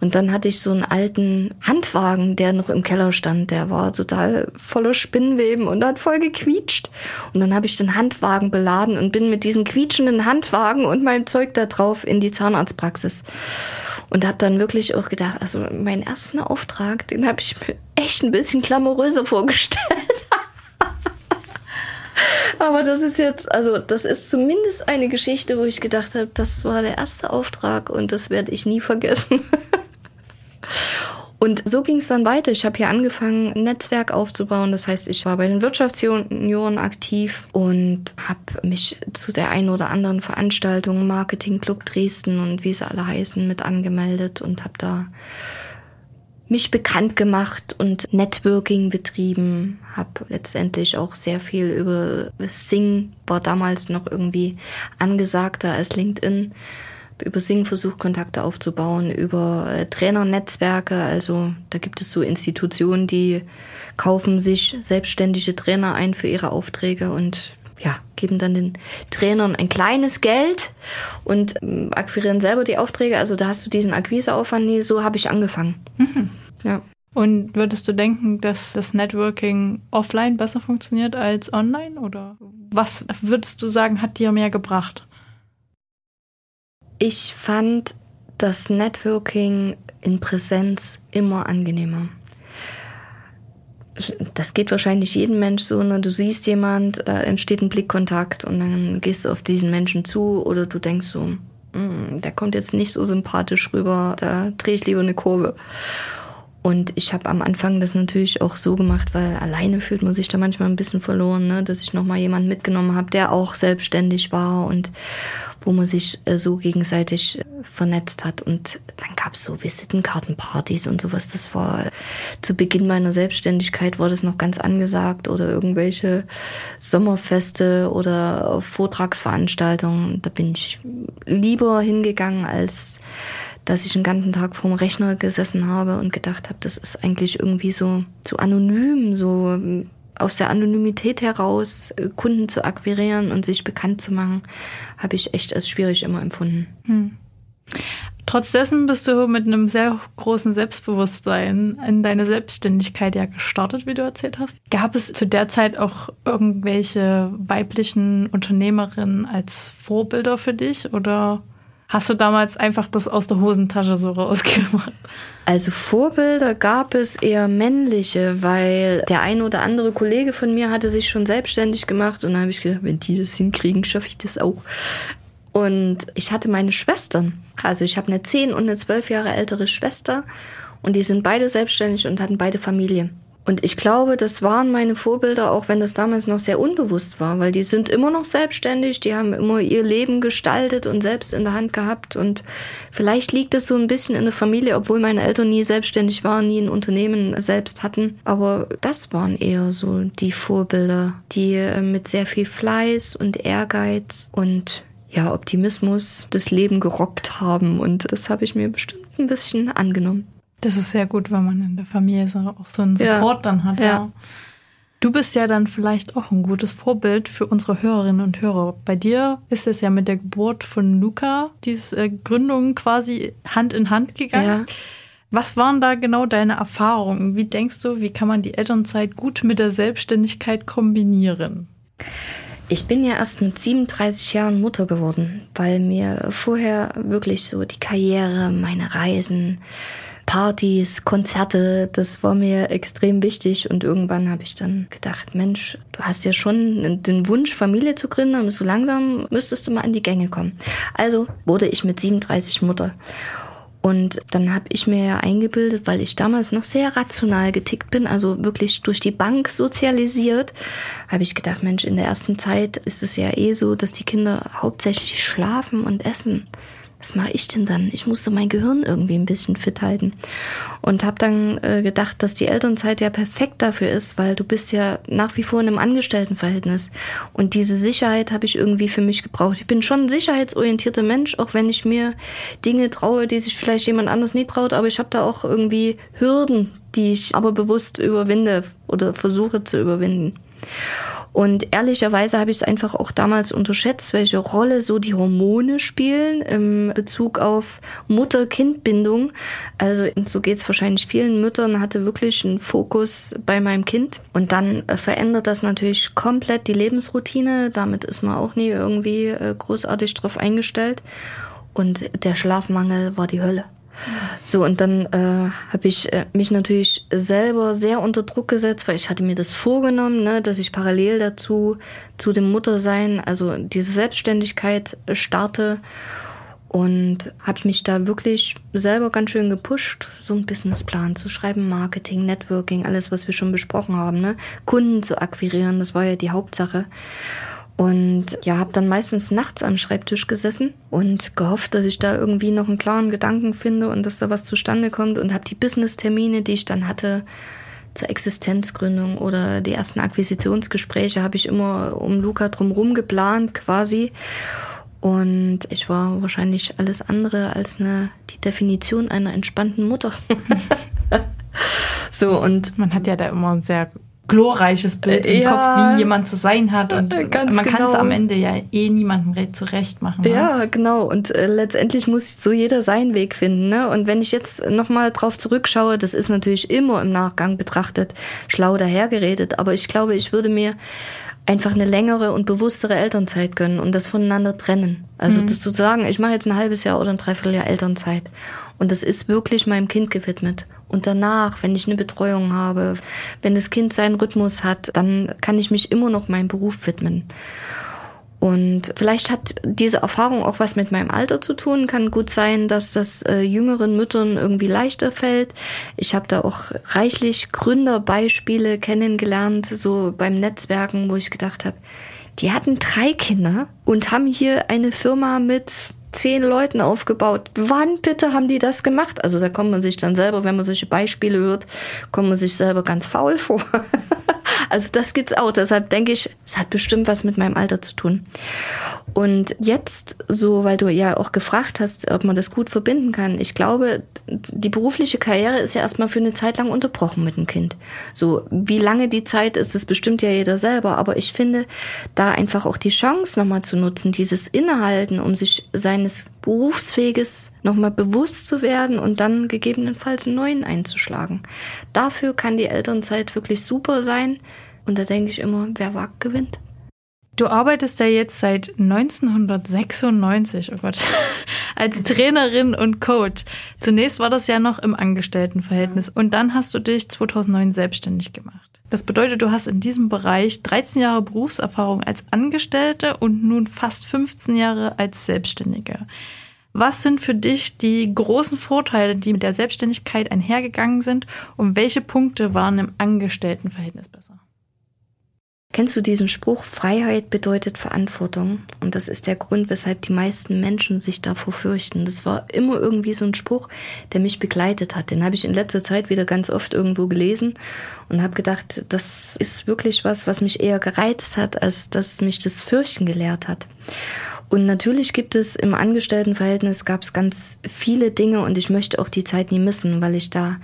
Und dann hatte ich so einen alten Handwagen, der noch im Keller stand. Der war total voller Spinnweben und hat voll gequietscht. Und dann habe ich den Handwagen beladen und bin mit diesem quietschenden Handwagen und meinem Zeug da drauf in die Zahnarztpraxis. Und habe dann wirklich auch gedacht, also meinen ersten Auftrag, den habe ich mir echt ein bisschen glamouröser vorgestellt. Aber das ist jetzt, also das ist zumindest eine Geschichte, wo ich gedacht habe, das war der erste Auftrag und das werde ich nie vergessen. Und so ging es dann weiter. Ich habe hier angefangen, ein Netzwerk aufzubauen. Das heißt, ich war bei den Wirtschaftsjunioren aktiv und habe mich zu der einen oder anderen Veranstaltung, Marketing Club Dresden und wie sie alle heißen, mit angemeldet und habe da mich bekannt gemacht und Networking betrieben, habe letztendlich auch sehr viel über Sing, war damals noch irgendwie angesagter als LinkedIn, über Sing versucht Kontakte aufzubauen, über äh, Trainernetzwerke, also da gibt es so Institutionen, die kaufen sich selbstständige Trainer ein für ihre Aufträge und ja, geben dann den Trainern ein kleines Geld und ähm, akquirieren selber die Aufträge. Also da hast du diesen Akquiseaufwand nie. So habe ich angefangen. Mhm. Ja. Und würdest du denken, dass das Networking offline besser funktioniert als online? Oder was würdest du sagen, hat dir mehr gebracht? Ich fand das Networking in Präsenz immer angenehmer das geht wahrscheinlich jedem Mensch so, ne? du siehst jemand, da entsteht ein Blickkontakt und dann gehst du auf diesen Menschen zu oder du denkst so, mm, der kommt jetzt nicht so sympathisch rüber, da drehe ich lieber eine Kurve. Und ich habe am Anfang das natürlich auch so gemacht, weil alleine fühlt man sich da manchmal ein bisschen verloren, ne? dass ich nochmal jemanden mitgenommen habe, der auch selbstständig war und wo man sich äh, so gegenseitig äh, vernetzt hat. Und dann gab es so Visitenkartenpartys und sowas. Das war zu Beginn meiner Selbstständigkeit war das noch ganz angesagt oder irgendwelche Sommerfeste oder Vortragsveranstaltungen. Da bin ich lieber hingegangen, als dass ich den ganzen Tag vorm Rechner gesessen habe und gedacht habe, das ist eigentlich irgendwie so, so anonym, so aus der Anonymität heraus äh, Kunden zu akquirieren und sich bekannt zu machen, habe ich echt als schwierig immer empfunden. Hm. Trotz dessen bist du mit einem sehr großen Selbstbewusstsein in deine Selbstständigkeit ja gestartet, wie du erzählt hast. Gab es zu der Zeit auch irgendwelche weiblichen Unternehmerinnen als Vorbilder für dich oder hast du damals einfach das aus der Hosentasche so rausgemacht? Also Vorbilder gab es eher männliche, weil der eine oder andere Kollege von mir hatte sich schon selbstständig gemacht und dann habe ich gedacht, wenn die das hinkriegen, schaffe ich das auch. Und ich hatte meine Schwestern. Also ich habe eine zehn und eine zwölf Jahre ältere Schwester und die sind beide selbstständig und hatten beide Familie. Und ich glaube, das waren meine Vorbilder, auch wenn das damals noch sehr unbewusst war, weil die sind immer noch selbstständig, die haben immer ihr Leben gestaltet und selbst in der Hand gehabt. Und vielleicht liegt es so ein bisschen in der Familie, obwohl meine Eltern nie selbstständig waren, nie ein Unternehmen selbst hatten. Aber das waren eher so die Vorbilder, die äh, mit sehr viel Fleiß und Ehrgeiz und ja, Optimismus das Leben gerockt haben. Und das habe ich mir bestimmt ein bisschen angenommen. Das ist sehr gut, wenn man in der Familie so, auch so einen Support ja. dann hat. Ja. ja. Du bist ja dann vielleicht auch ein gutes Vorbild für unsere Hörerinnen und Hörer. Bei dir ist es ja mit der Geburt von Luca, diese äh, Gründung quasi Hand in Hand gegangen. Ja. Was waren da genau deine Erfahrungen? Wie denkst du, wie kann man die Elternzeit gut mit der Selbstständigkeit kombinieren? Ich bin ja erst mit 37 Jahren Mutter geworden, weil mir vorher wirklich so die Karriere, meine Reisen, Partys, Konzerte, das war mir extrem wichtig. Und irgendwann habe ich dann gedacht, Mensch, du hast ja schon den Wunsch, Familie zu gründen und so langsam müsstest du mal an die Gänge kommen. Also wurde ich mit 37 Mutter. Und dann habe ich mir ja eingebildet, weil ich damals noch sehr rational getickt bin, also wirklich durch die Bank sozialisiert, habe ich gedacht, Mensch, in der ersten Zeit ist es ja eh so, dass die Kinder hauptsächlich schlafen und essen was mache ich denn dann? Ich musste mein Gehirn irgendwie ein bisschen fit halten. Und habe dann äh, gedacht, dass die Elternzeit ja perfekt dafür ist, weil du bist ja nach wie vor in einem Angestelltenverhältnis. Und diese Sicherheit habe ich irgendwie für mich gebraucht. Ich bin schon ein sicherheitsorientierter Mensch, auch wenn ich mir Dinge traue, die sich vielleicht jemand anders nicht traut. Aber ich habe da auch irgendwie Hürden, die ich aber bewusst überwinde oder versuche zu überwinden. Und ehrlicherweise habe ich es einfach auch damals unterschätzt, welche Rolle so die Hormone spielen im Bezug auf Mutter-Kind-Bindung. Also so geht es wahrscheinlich vielen Müttern, hatte wirklich einen Fokus bei meinem Kind. Und dann äh, verändert das natürlich komplett die Lebensroutine. Damit ist man auch nie irgendwie äh, großartig drauf eingestellt. Und der Schlafmangel war die Hölle. So, und dann äh, habe ich äh, mich natürlich selber sehr unter Druck gesetzt, weil ich hatte mir das vorgenommen, ne, dass ich parallel dazu zu dem Muttersein, also diese Selbstständigkeit starte und habe mich da wirklich selber ganz schön gepusht, so einen Businessplan zu schreiben, Marketing, Networking, alles, was wir schon besprochen haben, ne? Kunden zu akquirieren, das war ja die Hauptsache. Und ja, habe dann meistens nachts am Schreibtisch gesessen und gehofft, dass ich da irgendwie noch einen klaren Gedanken finde und dass da was zustande kommt und habe die Business-Termine, die ich dann hatte, zur Existenzgründung oder die ersten Akquisitionsgespräche habe ich immer um Luca drumherum geplant quasi. Und ich war wahrscheinlich alles andere als eine, die Definition einer entspannten Mutter. so und man hat ja da immer sehr glorreiches Bild im ja, Kopf, wie jemand zu sein hat. Und man genau. kann es am Ende ja eh niemandem zurecht machen. Ne? Ja, genau. Und äh, letztendlich muss so jeder seinen Weg finden. Ne? Und wenn ich jetzt nochmal drauf zurückschaue, das ist natürlich immer im Nachgang betrachtet schlau dahergeredet. Aber ich glaube, ich würde mir einfach eine längere und bewusstere Elternzeit gönnen und das voneinander trennen. Also mhm. das zu sagen, ich mache jetzt ein halbes Jahr oder ein Dreivierteljahr Elternzeit. Und das ist wirklich meinem Kind gewidmet. Und danach, wenn ich eine Betreuung habe, wenn das Kind seinen Rhythmus hat, dann kann ich mich immer noch meinem Beruf widmen. Und vielleicht hat diese Erfahrung auch was mit meinem Alter zu tun. Kann gut sein, dass das äh, jüngeren Müttern irgendwie leichter fällt. Ich habe da auch reichlich Gründerbeispiele kennengelernt, so beim Netzwerken, wo ich gedacht habe, die hatten drei Kinder und haben hier eine Firma mit zehn Leuten aufgebaut. Wann bitte haben die das gemacht? Also da kommt man sich dann selber, wenn man solche Beispiele hört, kommt man sich selber ganz faul vor. also das gibt's auch. Deshalb denke ich, es hat bestimmt was mit meinem Alter zu tun. Und jetzt, so, weil du ja auch gefragt hast, ob man das gut verbinden kann. Ich glaube, die berufliche Karriere ist ja erstmal für eine Zeit lang unterbrochen mit dem Kind. So, wie lange die Zeit ist, das bestimmt ja jeder selber. Aber ich finde, da einfach auch die Chance nochmal zu nutzen, dieses Innehalten, um sich seines Berufsweges nochmal bewusst zu werden und dann gegebenenfalls einen neuen einzuschlagen. Dafür kann die Elternzeit wirklich super sein. Und da denke ich immer, wer wagt, gewinnt. Du arbeitest ja jetzt seit 1996, oh Gott, als Trainerin und Coach. Zunächst war das ja noch im Angestelltenverhältnis und dann hast du dich 2009 selbstständig gemacht. Das bedeutet, du hast in diesem Bereich 13 Jahre Berufserfahrung als Angestellte und nun fast 15 Jahre als Selbstständige. Was sind für dich die großen Vorteile, die mit der Selbstständigkeit einhergegangen sind und welche Punkte waren im Angestelltenverhältnis besser? Kennst du diesen Spruch, Freiheit bedeutet Verantwortung? Und das ist der Grund, weshalb die meisten Menschen sich davor fürchten. Das war immer irgendwie so ein Spruch, der mich begleitet hat. Den habe ich in letzter Zeit wieder ganz oft irgendwo gelesen und habe gedacht, das ist wirklich was, was mich eher gereizt hat, als dass mich das Fürchten gelehrt hat. Und natürlich gibt es im Angestelltenverhältnis gab es ganz viele Dinge und ich möchte auch die Zeit nie missen, weil ich da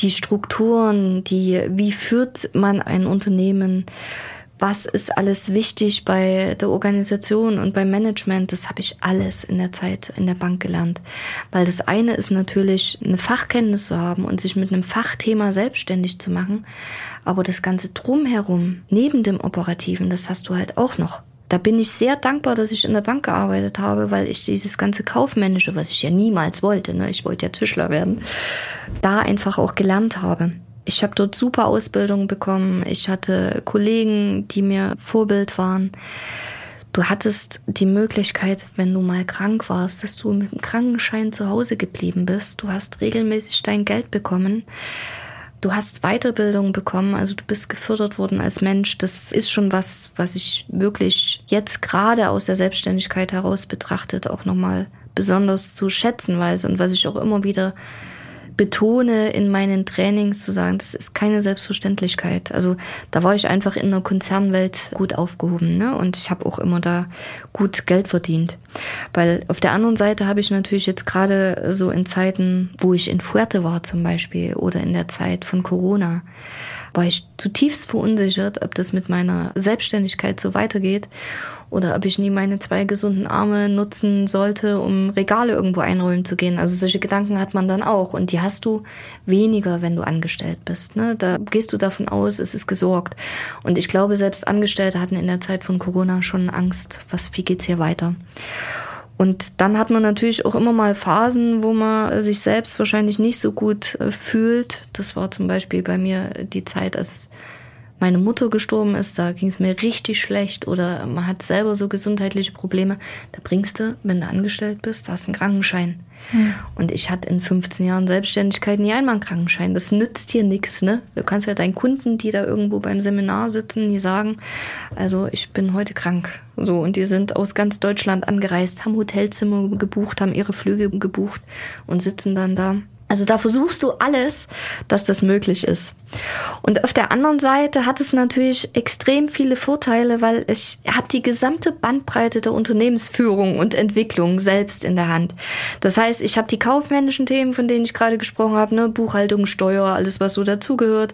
die Strukturen, die, wie führt man ein Unternehmen, was ist alles wichtig bei der Organisation und beim Management, das habe ich alles in der Zeit in der Bank gelernt. Weil das eine ist natürlich eine Fachkenntnis zu haben und sich mit einem Fachthema selbstständig zu machen, aber das ganze drumherum, neben dem Operativen, das hast du halt auch noch. Da bin ich sehr dankbar, dass ich in der Bank gearbeitet habe, weil ich dieses ganze Kaufmännische, was ich ja niemals wollte, ne, ich wollte ja Tischler werden, da einfach auch gelernt habe. Ich habe dort super Ausbildung bekommen. Ich hatte Kollegen, die mir Vorbild waren. Du hattest die Möglichkeit, wenn du mal krank warst, dass du mit dem Krankenschein zu Hause geblieben bist. Du hast regelmäßig dein Geld bekommen. Du hast Weiterbildung bekommen, also du bist gefördert worden als Mensch. Das ist schon was, was ich wirklich jetzt gerade aus der Selbstständigkeit heraus betrachtet auch nochmal besonders zu schätzen weiß und was ich auch immer wieder betone in meinen Trainings zu sagen, das ist keine Selbstverständlichkeit. Also da war ich einfach in der Konzernwelt gut aufgehoben ne? und ich habe auch immer da gut Geld verdient. Weil auf der anderen Seite habe ich natürlich jetzt gerade so in Zeiten, wo ich in Fuerte war zum Beispiel oder in der Zeit von Corona, war ich zutiefst verunsichert, ob das mit meiner Selbstständigkeit so weitergeht oder ob ich nie meine zwei gesunden Arme nutzen sollte, um Regale irgendwo einräumen zu gehen. Also solche Gedanken hat man dann auch und die hast du weniger, wenn du angestellt bist. Ne? Da gehst du davon aus, es ist gesorgt. Und ich glaube, selbst Angestellte hatten in der Zeit von Corona schon Angst, was, wie geht's hier weiter? Und dann hat man natürlich auch immer mal Phasen, wo man sich selbst wahrscheinlich nicht so gut äh, fühlt. Das war zum Beispiel bei mir die Zeit, als meine Mutter gestorben ist, da ging es mir richtig schlecht oder man hat selber so gesundheitliche Probleme, da bringst du, wenn du angestellt bist, hast einen Krankenschein. Hm. Und ich hatte in 15 Jahren Selbstständigkeit nie einmal einen Krankenschein. Das nützt hier nichts, ne? Du kannst ja deinen Kunden, die da irgendwo beim Seminar sitzen, nie sagen, also ich bin heute krank. So, und die sind aus ganz Deutschland angereist, haben Hotelzimmer gebucht, haben ihre Flüge gebucht und sitzen dann da. Also da versuchst du alles, dass das möglich ist. Und auf der anderen Seite hat es natürlich extrem viele Vorteile, weil ich habe die gesamte Bandbreite der Unternehmensführung und Entwicklung selbst in der Hand. Das heißt, ich habe die kaufmännischen Themen, von denen ich gerade gesprochen habe, ne, Buchhaltung, Steuer, alles was so dazugehört.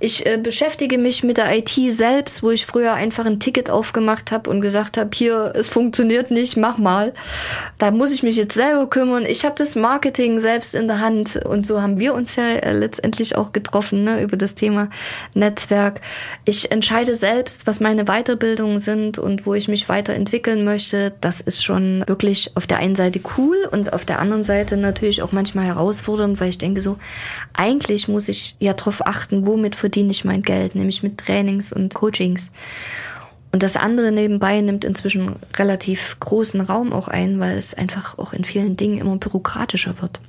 Ich äh, beschäftige mich mit der IT selbst, wo ich früher einfach ein Ticket aufgemacht habe und gesagt habe, hier, es funktioniert nicht, mach mal. Da muss ich mich jetzt selber kümmern. Ich habe das Marketing selbst in der Hand und so haben wir uns ja äh, letztendlich auch getroffen ne, über das Thema Netzwerk. Ich entscheide selbst, was meine Weiterbildungen sind und wo ich mich weiterentwickeln möchte. Das ist schon wirklich auf der einen Seite cool und auf der anderen Seite natürlich auch manchmal herausfordernd, weil ich denke so, eigentlich muss ich ja darauf achten, womit verdiene ich mein Geld, nämlich mit Trainings und Coachings. Und das andere nebenbei nimmt inzwischen relativ großen Raum auch ein, weil es einfach auch in vielen Dingen immer bürokratischer wird.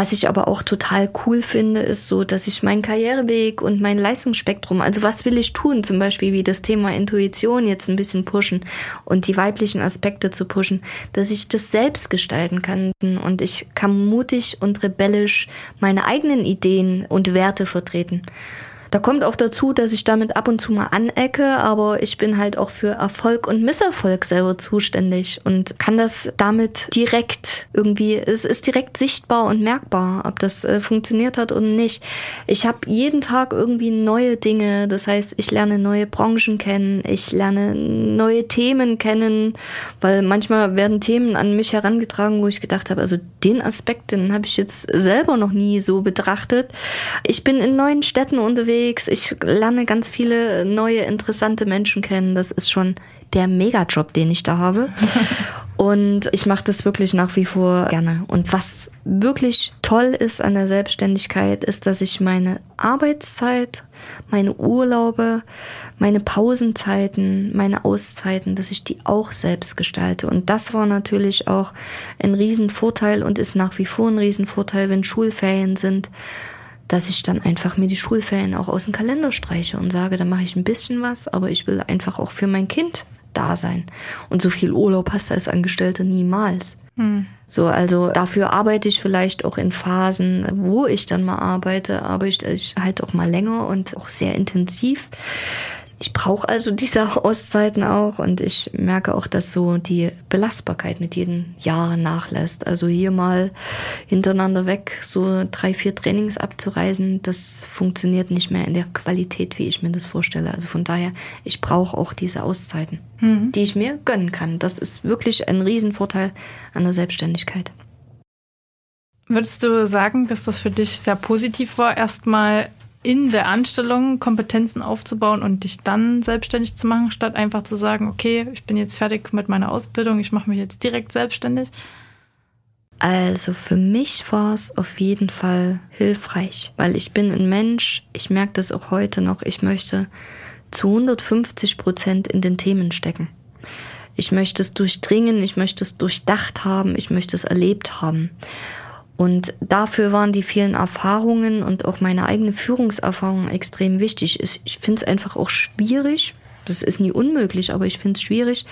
Was ich aber auch total cool finde, ist so, dass ich meinen Karriereweg und mein Leistungsspektrum, also was will ich tun, zum Beispiel wie das Thema Intuition jetzt ein bisschen pushen und die weiblichen Aspekte zu pushen, dass ich das selbst gestalten kann und ich kann mutig und rebellisch meine eigenen Ideen und Werte vertreten. Da kommt auch dazu, dass ich damit ab und zu mal anecke, aber ich bin halt auch für Erfolg und Misserfolg selber zuständig und kann das damit direkt irgendwie, es ist direkt sichtbar und merkbar, ob das äh, funktioniert hat oder nicht. Ich habe jeden Tag irgendwie neue Dinge, das heißt, ich lerne neue Branchen kennen, ich lerne neue Themen kennen, weil manchmal werden Themen an mich herangetragen, wo ich gedacht habe, also den Aspekt, den habe ich jetzt selber noch nie so betrachtet. Ich bin in neuen Städten unterwegs, unterwegs. Ich lerne ganz viele neue, interessante Menschen kennen. Das ist schon der Megajob, den ich da habe. Und ich mache das wirklich nach wie vor gerne. Und was wirklich toll ist an der Selbstständigkeit, ist, dass ich meine Arbeitszeit, meine Urlaube, meine Pausenzeiten, meine Auszeiten, dass ich die auch selbst gestalte. Und das war natürlich auch ein Riesenvorteil und ist nach wie vor ein Riesenvorteil, wenn Schulferien sind dass ich dann einfach mir die Schulferien auch aus dem Kalender streiche und sage, da mache ich ein bisschen was, aber ich will einfach auch für mein Kind da sein. Und so viel Urlaub hast du als Angestellter niemals. Hm. So, also dafür arbeite ich vielleicht auch in Phasen, wo ich dann mal arbeite, arbeite ich halt auch mal länger und auch sehr intensiv. Ich brauche also diese Auszeiten auch und ich merke auch, dass so die Belastbarkeit mit jedem Jahr nachlässt. Also hier mal hintereinander weg so drei, vier Trainings abzureisen, das funktioniert nicht mehr in der Qualität, wie ich mir das vorstelle. Also von daher, ich brauche auch diese Auszeiten, mhm. die ich mir gönnen kann. Das ist wirklich ein Riesenvorteil an der Selbstständigkeit. Würdest du sagen, dass das für dich sehr positiv war, erstmal in der Anstellung Kompetenzen aufzubauen und dich dann selbstständig zu machen, statt einfach zu sagen, okay, ich bin jetzt fertig mit meiner Ausbildung, ich mache mich jetzt direkt selbstständig? Also für mich war es auf jeden Fall hilfreich, weil ich bin ein Mensch, ich merke das auch heute noch, ich möchte zu 150 Prozent in den Themen stecken. Ich möchte es durchdringen, ich möchte es durchdacht haben, ich möchte es erlebt haben. Und dafür waren die vielen Erfahrungen und auch meine eigene Führungserfahrung extrem wichtig. Ich finde es einfach auch schwierig, das ist nie unmöglich, aber ich finde es schwierig,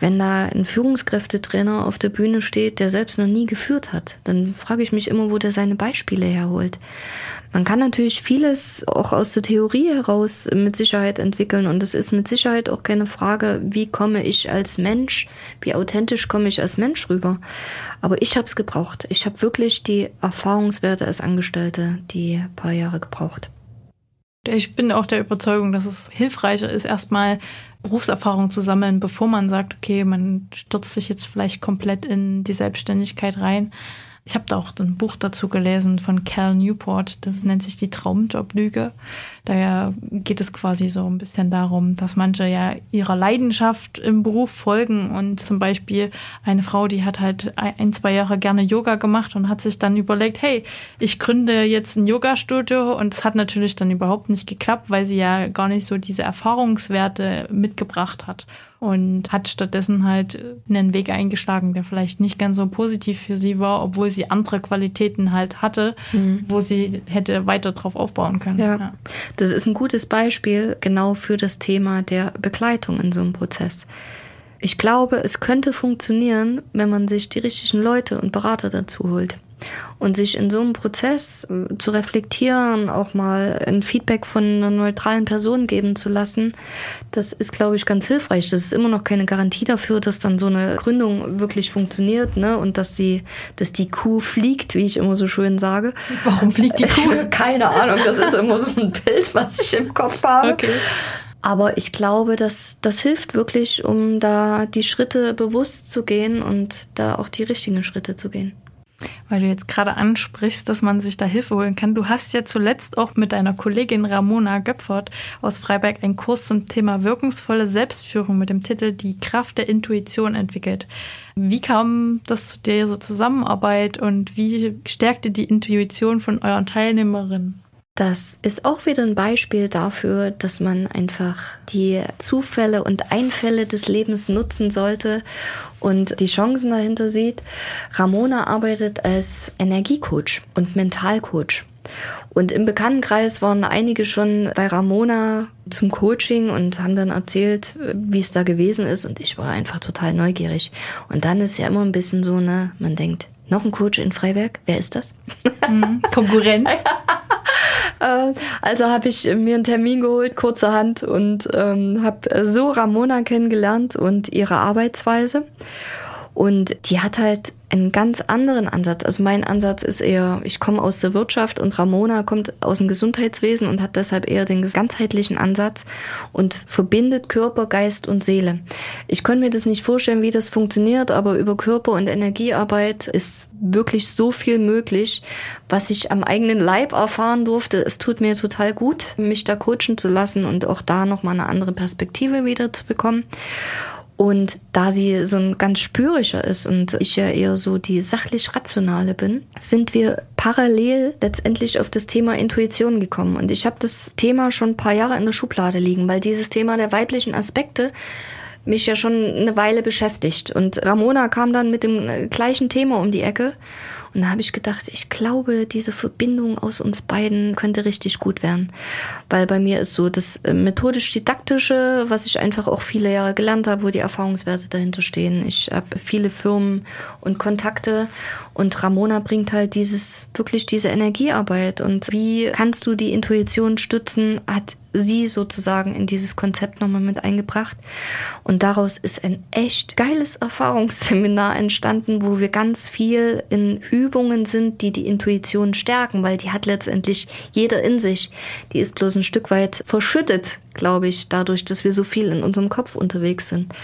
wenn da ein Führungskräftetrainer auf der Bühne steht, der selbst noch nie geführt hat. Dann frage ich mich immer, wo der seine Beispiele herholt. Man kann natürlich vieles auch aus der Theorie heraus mit Sicherheit entwickeln und es ist mit Sicherheit auch keine Frage, wie komme ich als Mensch, wie authentisch komme ich als Mensch rüber. Aber ich habe es gebraucht. Ich habe wirklich die Erfahrungswerte als Angestellte die paar Jahre gebraucht. Ich bin auch der Überzeugung, dass es hilfreicher ist, erstmal Berufserfahrung zu sammeln, bevor man sagt, okay, man stürzt sich jetzt vielleicht komplett in die Selbstständigkeit rein Ich habe da auch ein Buch dazu gelesen von Cal Newport, das nennt sich die Traumjoblüge. Da geht es quasi so ein bisschen darum, dass manche ja ihrer Leidenschaft im Beruf folgen und zum Beispiel eine Frau, die hat halt ein, zwei Jahre gerne Yoga gemacht und hat sich dann überlegt, hey, ich gründe jetzt ein Yoga-Studio und es hat natürlich dann überhaupt nicht geklappt, weil sie ja gar nicht so diese Erfahrungswerte mitgebracht hat und hat stattdessen halt einen Weg eingeschlagen, der vielleicht nicht ganz so positiv für sie war, obwohl sie andere Qualitäten halt hatte, mhm. wo sie hätte weiter drauf aufbauen können. Ja. ja. Das ist ein gutes Beispiel genau für das Thema der Begleitung in so einem Prozess. Ich glaube, es könnte funktionieren, wenn man sich die richtigen Leute und Berater dazu holt und sich in so einem Prozess äh, zu reflektieren, auch mal ein Feedback von einer neutralen Person geben zu lassen, das ist, glaube ich, ganz hilfreich. Das ist immer noch keine Garantie dafür, dass dann so eine Gründung wirklich funktioniert, ne? Und dass sie, dass die Kuh fliegt, wie ich immer so schön sage. Warum fliegt die Kuh? Keine Ahnung, das ist immer so ein Bild, was ich im Kopf habe. Okay. Aber ich glaube, dass das hilft wirklich, um da die Schritte bewusst zu gehen und da auch die richtigen Schritte zu gehen weil du jetzt gerade ansprichst, dass man sich da Hilfe holen kann. Du hast ja zuletzt auch mit deiner Kollegin Ramona Göpfert aus Freiberg einen Kurs zum Thema wirkungsvolle Selbstführung mit dem Titel Die Kraft der Intuition entwickelt. Wie kam das zu dir so Zusammenarbeit und wie stärkte die Intuition von euren Teilnehmerinnen? Das ist auch wieder ein Beispiel dafür, dass man einfach die Zufälle und Einfälle des Lebens nutzen sollte und die Chancen dahinter sieht. Ramona arbeitet als Energiecoach und Mentalcoach. Und im Bekanntenkreis waren einige schon bei Ramona zum Coaching und haben dann erzählt, wie es da gewesen ist. Und ich war einfach total neugierig. Und dann ist ja immer ein bisschen so, ne, man denkt, noch ein Coach in Freiberg? Wer ist das? Mhm. Konkurrenz. Äh, also habe ich mir einen Termin geholt, kurzerhand, und ähm, habe so Ramona kennengelernt und ihre Arbeitsweise. Und die hat halt einen ganz anderen Ansatz. Also mein Ansatz ist eher, ich komme aus der Wirtschaft und Ramona kommt aus dem Gesundheitswesen und hat deshalb eher den ganzheitlichen Ansatz und verbindet Körper, Geist und Seele. Ich konnte mir das nicht vorstellen, wie das funktioniert, aber über Körper- und Energiearbeit ist wirklich so viel möglich, was ich am eigenen Leib erfahren durfte. Es tut mir total gut, mich da coachen zu lassen und auch da nochmal eine andere Perspektive wieder zu bekommen. Und da sie so ein ganz spürischer ist und ich ja eher so die sachlich rationale bin, sind wir parallel letztendlich auf das Thema Intuition gekommen. Und ich habe das Thema schon ein paar Jahre in der Schublade liegen, weil dieses Thema der weiblichen Aspekte mich ja schon eine Weile beschäftigt. Und Ramona kam dann mit dem gleichen Thema um die Ecke und da habe ich gedacht, ich glaube, diese Verbindung aus uns beiden könnte richtig gut werden. Weil bei mir ist so das äh, methodisch-didaktische, was ich einfach auch viele Jahre gelernt habe, wo die Erfahrungswerte dahinter stehen. Ich habe viele Firmen und Kontakte und Ramona bringt halt dieses, wirklich diese Energiearbeit. Und wie kannst du die Intuition stützen, hat sie sozusagen in dieses Konzept nochmal mit eingebracht. Und daraus ist ein echt geiles Erfahrungsseminar entstanden, wo wir ganz viel in Übungen sind, die die Intuition stärken, weil die hat letztendlich jeder in sich. Die ist bloß ein Stück weit verschüttet, glaube ich, dadurch, dass wir so viel in unserem Kopf unterwegs sind.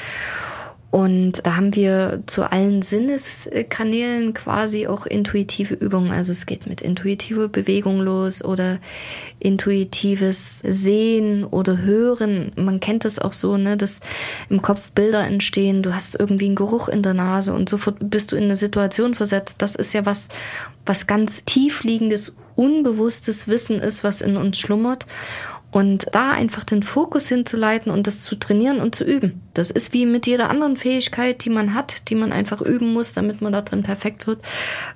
Und da haben wir zu allen Sinneskanälen quasi auch intuitive Übungen. Also es geht mit intuitiver Bewegung los oder intuitives Sehen oder Hören. Man kennt das auch so, ne, dass im Kopf Bilder entstehen. Du hast irgendwie einen Geruch in der Nase und sofort bist du in eine Situation versetzt. Das ist ja was, was ganz tiefliegendes, unbewusstes Wissen ist, was in uns schlummert. Und da einfach den Fokus hinzuleiten und das zu trainieren und zu üben. Das ist wie mit jeder anderen Fähigkeit, die man hat, die man einfach üben muss, damit man da drin perfekt wird.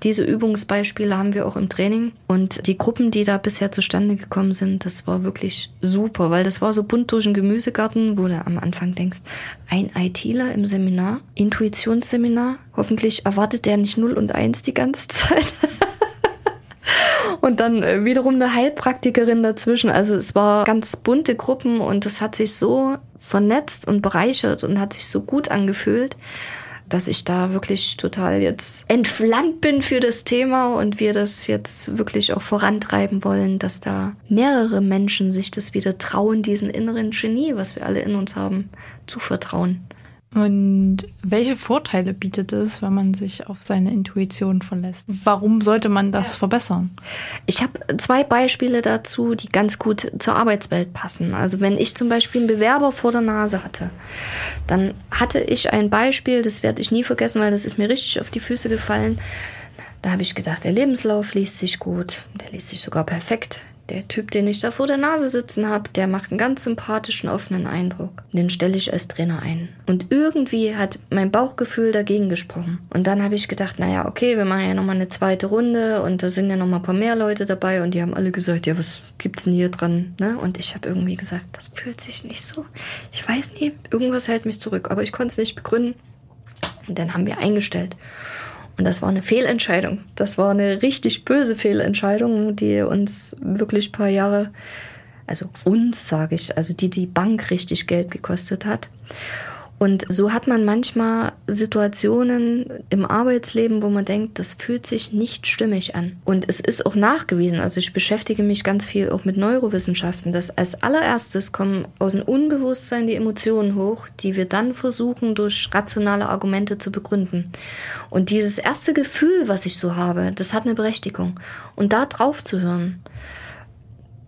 Diese Übungsbeispiele haben wir auch im Training. Und die Gruppen, die da bisher zustande gekommen sind, das war wirklich super, weil das war so bunt durch den Gemüsegarten, wo du am Anfang denkst, ein ITler im Seminar, Intuitionsseminar, hoffentlich erwartet der nicht 0 und 1 die ganze Zeit. und dann äh, wiederum eine Heilpraktikerin dazwischen. Also es war ganz bunte Gruppen und es hat sich so vernetzt und bereichert und hat sich so gut angefühlt, dass ich da wirklich total jetzt entflammt bin für das Thema und wir das jetzt wirklich auch vorantreiben wollen, dass da mehrere Menschen sich das wieder trauen, diesen inneren Genie, was wir alle in uns haben, zu vertrauen. Und welche Vorteile bietet es, wenn man sich auf seine Intuition verlässt? Warum sollte man das ja. verbessern? Ich habe zwei Beispiele dazu, die ganz gut zur Arbeitswelt passen. Also wenn ich zum Beispiel einen Bewerber vor der Nase hatte, dann hatte ich ein Beispiel, das werde ich nie vergessen, weil das ist mir richtig auf die Füße gefallen. Da habe ich gedacht, der Lebenslauf liest sich gut, der liest sich sogar perfekt. Der Typ, den ich da vor der Nase sitzen habe, der macht einen ganz sympathischen, offenen Eindruck. Den stelle ich als Trainer ein. Und irgendwie hat mein Bauchgefühl dagegen gesprochen. Und dann habe ich gedacht, naja, okay, wir machen ja nochmal eine zweite Runde und da sind ja nochmal ein paar mehr Leute dabei und die haben alle gesagt, ja, was gibt's denn hier dran? Ne? Und ich habe irgendwie gesagt, das fühlt sich nicht so. Ich weiß nicht, irgendwas hält mich zurück, aber ich konnte es nicht begründen. Und dann haben wir eingestellt. Und das war eine Fehlentscheidung. Das war eine richtig böse Fehlentscheidung, die uns wirklich ein paar Jahre, also uns sage ich, also die die Bank richtig Geld gekostet hat. Und so hat man manchmal Situationen im Arbeitsleben, wo man denkt, das fühlt sich nicht stimmig an. Und es ist auch nachgewiesen, also ich beschäftige mich ganz viel auch mit Neurowissenschaften, dass als allererstes kommen aus dem Unbewusstsein die Emotionen hoch, die wir dann versuchen durch rationale Argumente zu begründen. Und dieses erste Gefühl, was ich so habe, das hat eine Berechtigung. Und da drauf zu hören,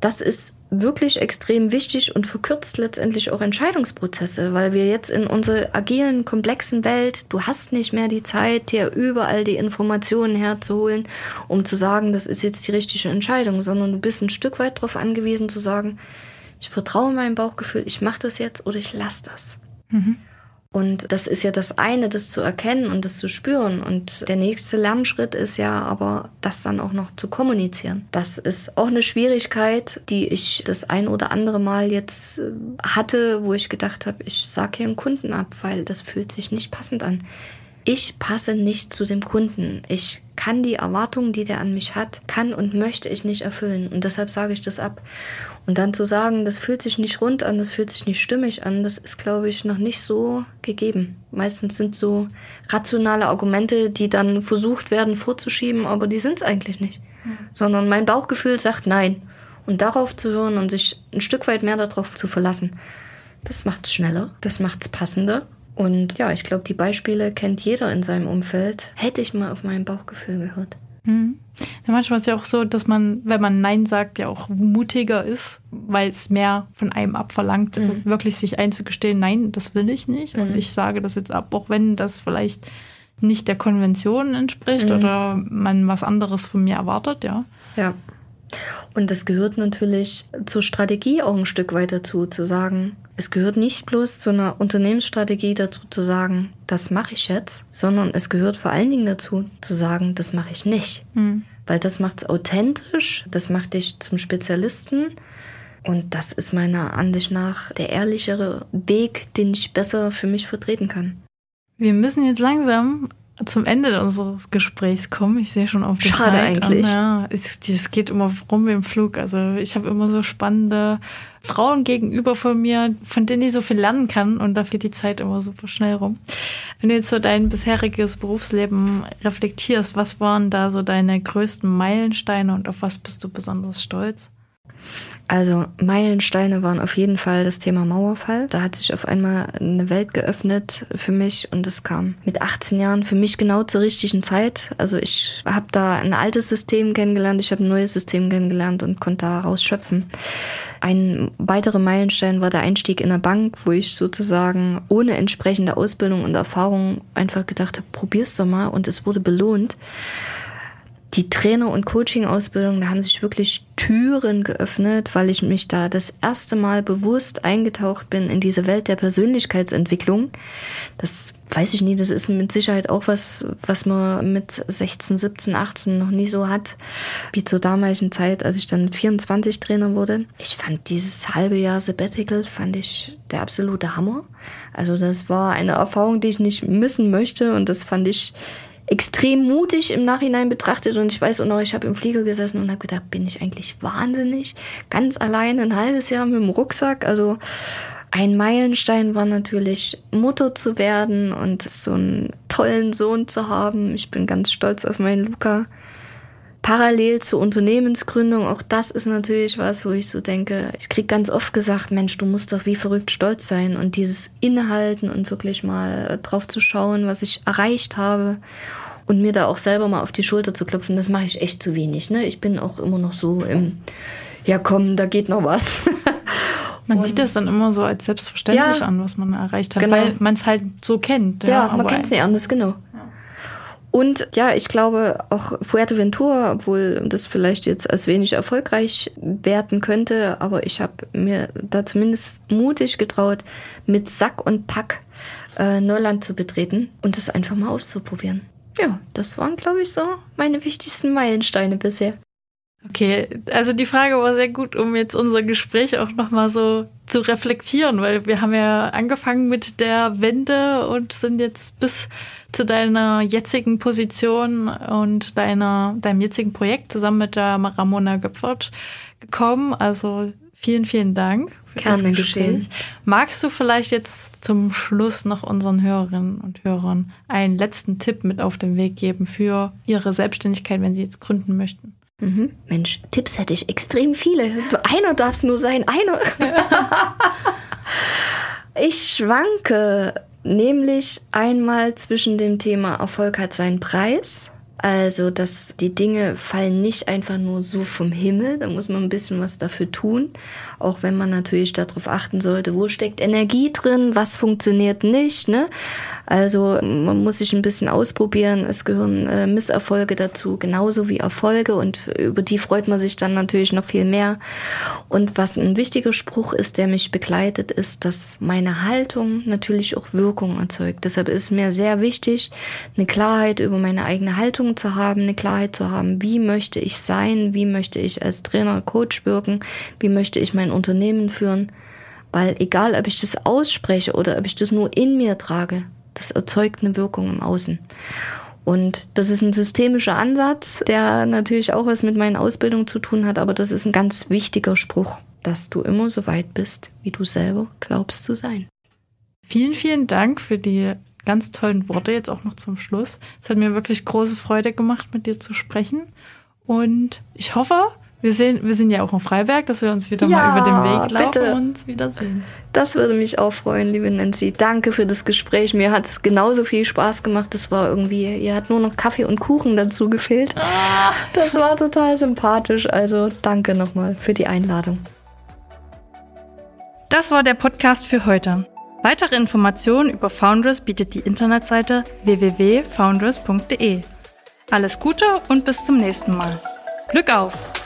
das ist wirklich extrem wichtig und verkürzt letztendlich auch Entscheidungsprozesse, weil wir jetzt in unserer agilen, komplexen Welt, du hast nicht mehr die Zeit, dir überall die Informationen herzuholen, um zu sagen, das ist jetzt die richtige Entscheidung, sondern du bist ein Stück weit darauf angewiesen zu sagen, ich vertraue meinem Bauchgefühl, ich mache das jetzt oder ich lasse das. Mhm. Und das ist ja das eine, das zu erkennen und das zu spüren. Und der nächste Lernschritt ist ja aber, das dann auch noch zu kommunizieren. Das ist auch eine Schwierigkeit, die ich das ein oder andere Mal jetzt äh, hatte, wo ich gedacht habe, ich sage hier einen Kunden ab, weil das fühlt sich nicht passend an. Ich passe nicht zu dem Kunden. Ich kann die Erwartungen, die der an mich hat, kann und möchte ich nicht erfüllen. Und deshalb sage ich das ab. Und dann zu sagen, das fühlt sich nicht rund an, das fühlt sich nicht stimmig an, das ist, glaube ich, noch nicht so gegeben. Meistens sind so rationale Argumente, die dann versucht werden vorzuschieben, aber die sind es eigentlich nicht. Mhm. Sondern mein Bauchgefühl sagt nein. Und darauf zu hören und sich ein Stück weit mehr darauf zu verlassen, das macht es schneller, das macht es passender. Und ja, ich glaube, die Beispiele kennt jeder in seinem Umfeld. Hätte ich mal auf mein Bauchgefühl gehört. Mhm. Ja, manchmal ist es ja auch so, dass man, wenn man Nein sagt, ja auch mutiger ist, weil es mehr von einem abverlangt, mhm. wirklich sich einzugestehen, nein, das will ich nicht. Mhm. Und ich sage das jetzt ab, auch wenn das vielleicht nicht der Konvention entspricht mhm. oder man was anderes von mir erwartet, ja. Ja. Und das gehört natürlich zur Strategie auch ein Stück weit dazu, zu sagen, es gehört nicht bloß zu einer Unternehmensstrategie dazu zu sagen, das mache ich jetzt, sondern es gehört vor allen Dingen dazu zu sagen, das mache ich nicht. Mhm. Weil das macht es authentisch, das macht dich zum Spezialisten. Und das ist meiner Ansicht nach der ehrlichere Weg, den ich besser für mich vertreten kann. Wir müssen jetzt langsam zum Ende unseres Gesprächs kommen. Ich sehe schon auf die Schade Zeit. eigentlich. ja, es, es, geht immer rum im Flug. Also ich habe immer so spannende Frauen gegenüber von mir, von denen ich so viel lernen kann und da geht die Zeit immer super schnell rum. Wenn du jetzt so dein bisheriges Berufsleben reflektierst, was waren da so deine größten Meilensteine und auf was bist du besonders stolz? Also Meilensteine waren auf jeden Fall das Thema Mauerfall. Da hat sich auf einmal eine Welt geöffnet für mich und es kam mit 18 Jahren für mich genau zur richtigen Zeit. Also ich habe da ein altes System kennengelernt, ich habe ein neues System kennengelernt und konnte daraus schöpfen. Ein weiterer Meilenstein war der Einstieg in der Bank, wo ich sozusagen ohne entsprechende Ausbildung und Erfahrung einfach gedacht habe, probier's doch mal und es wurde belohnt die Trainer- und Coaching-Ausbildung, da haben sich wirklich Türen geöffnet, weil ich mich da das erste Mal bewusst eingetaucht bin in diese Welt der Persönlichkeitsentwicklung. Das weiß ich nie, das ist mit Sicherheit auch was, was man mit 16, 17, 18 noch nie so hat, wie zur damaligen Zeit, als ich dann 24 Trainer wurde. Ich fand dieses halbe Jahr Sabbatical, fand ich der absolute Hammer. Also das war eine Erfahrung, die ich nicht missen möchte und das fand ich extrem mutig im Nachhinein betrachtet und ich weiß auch noch, ich habe im Flieger gesessen und habe gedacht, bin ich eigentlich wahnsinnig? Ganz allein ein halbes Jahr mit dem Rucksack. Also ein Meilenstein war natürlich Mutter zu werden und so einen tollen Sohn zu haben. Ich bin ganz stolz auf meinen Luca. Parallel zur Unternehmensgründung, auch das ist natürlich was, wo ich so denke, ich krieg ganz oft gesagt, Mensch, du musst doch wie verrückt stolz sein und dieses Innehalten und wirklich mal drauf zu schauen, was ich erreicht habe und mir da auch selber mal auf die Schulter zu klopfen, das mache ich echt zu wenig. Ne? Ich bin auch immer noch so im, ja komm, da geht noch was. Man und sieht das dann immer so als selbstverständlich ja, an, was man erreicht hat, genau. weil man es halt so kennt. Ja, ja man kennt es nicht anders, genau. Und ja, ich glaube auch Fuerteventura, obwohl das vielleicht jetzt als wenig erfolgreich werten könnte, aber ich habe mir da zumindest mutig getraut, mit Sack und Pack äh, Neuland zu betreten und das einfach mal auszuprobieren. Ja, das waren, glaube ich, so meine wichtigsten Meilensteine bisher. Okay, also die Frage war sehr gut, um jetzt unser Gespräch auch nochmal so zu reflektieren, weil wir haben ja angefangen mit der Wende und sind jetzt bis zu deiner jetzigen Position und deiner, deinem jetzigen Projekt zusammen mit der Ramona Göpfert gekommen. Also vielen, vielen Dank für Gerne das Gespräch. Geschehen. Magst du vielleicht jetzt zum Schluss noch unseren Hörerinnen und Hörern einen letzten Tipp mit auf den Weg geben für ihre Selbstständigkeit, wenn sie jetzt gründen möchten? Mhm. Mensch, Tipps hätte ich extrem viele. Einer darf es nur sein, einer. ich schwanke nämlich einmal zwischen dem Thema Erfolg hat seinen Preis. Also, dass die Dinge fallen nicht einfach nur so vom Himmel. Da muss man ein bisschen was dafür tun. Auch wenn man natürlich darauf achten sollte, wo steckt Energie drin, was funktioniert nicht. Ne? Also man muss sich ein bisschen ausprobieren. Es gehören äh, Misserfolge dazu, genauso wie Erfolge und über die freut man sich dann natürlich noch viel mehr. Und was ein wichtiger Spruch ist, der mich begleitet, ist, dass meine Haltung natürlich auch Wirkung erzeugt. Deshalb ist mir sehr wichtig, eine Klarheit über meine eigene Haltung zu haben, eine Klarheit zu haben, wie möchte ich sein, wie möchte ich als Trainer, Coach wirken, wie möchte ich mein Unternehmen führen. Weil egal, ob ich das ausspreche oder ob ich das nur in mir trage, das erzeugt eine Wirkung im Außen. Und das ist ein systemischer Ansatz, der natürlich auch was mit meinen Ausbildungen zu tun hat, aber das ist ein ganz wichtiger Spruch, dass du immer so weit bist, wie du selber glaubst zu sein. Vielen, vielen Dank für die ganz tollen Worte jetzt auch noch zum Schluss. Es hat mir wirklich große Freude gemacht, mit dir zu sprechen. Und ich hoffe, wir, sehen, wir sind ja auch in Freiberg, dass wir uns wieder ja, mal über den Weg laufen bitte. und uns wiedersehen. Das würde mich auch freuen, liebe Nancy. Danke für das Gespräch. Mir hat es genauso viel Spaß gemacht. Das war irgendwie, ihr hat nur noch Kaffee und Kuchen dazu gefehlt. Ah. Das war total sympathisch. Also danke nochmal für die Einladung. Das war der Podcast für heute. Weitere Informationen über Foundress bietet die Internetseite www.foundress.de. Alles Gute und bis zum nächsten Mal. Glück auf!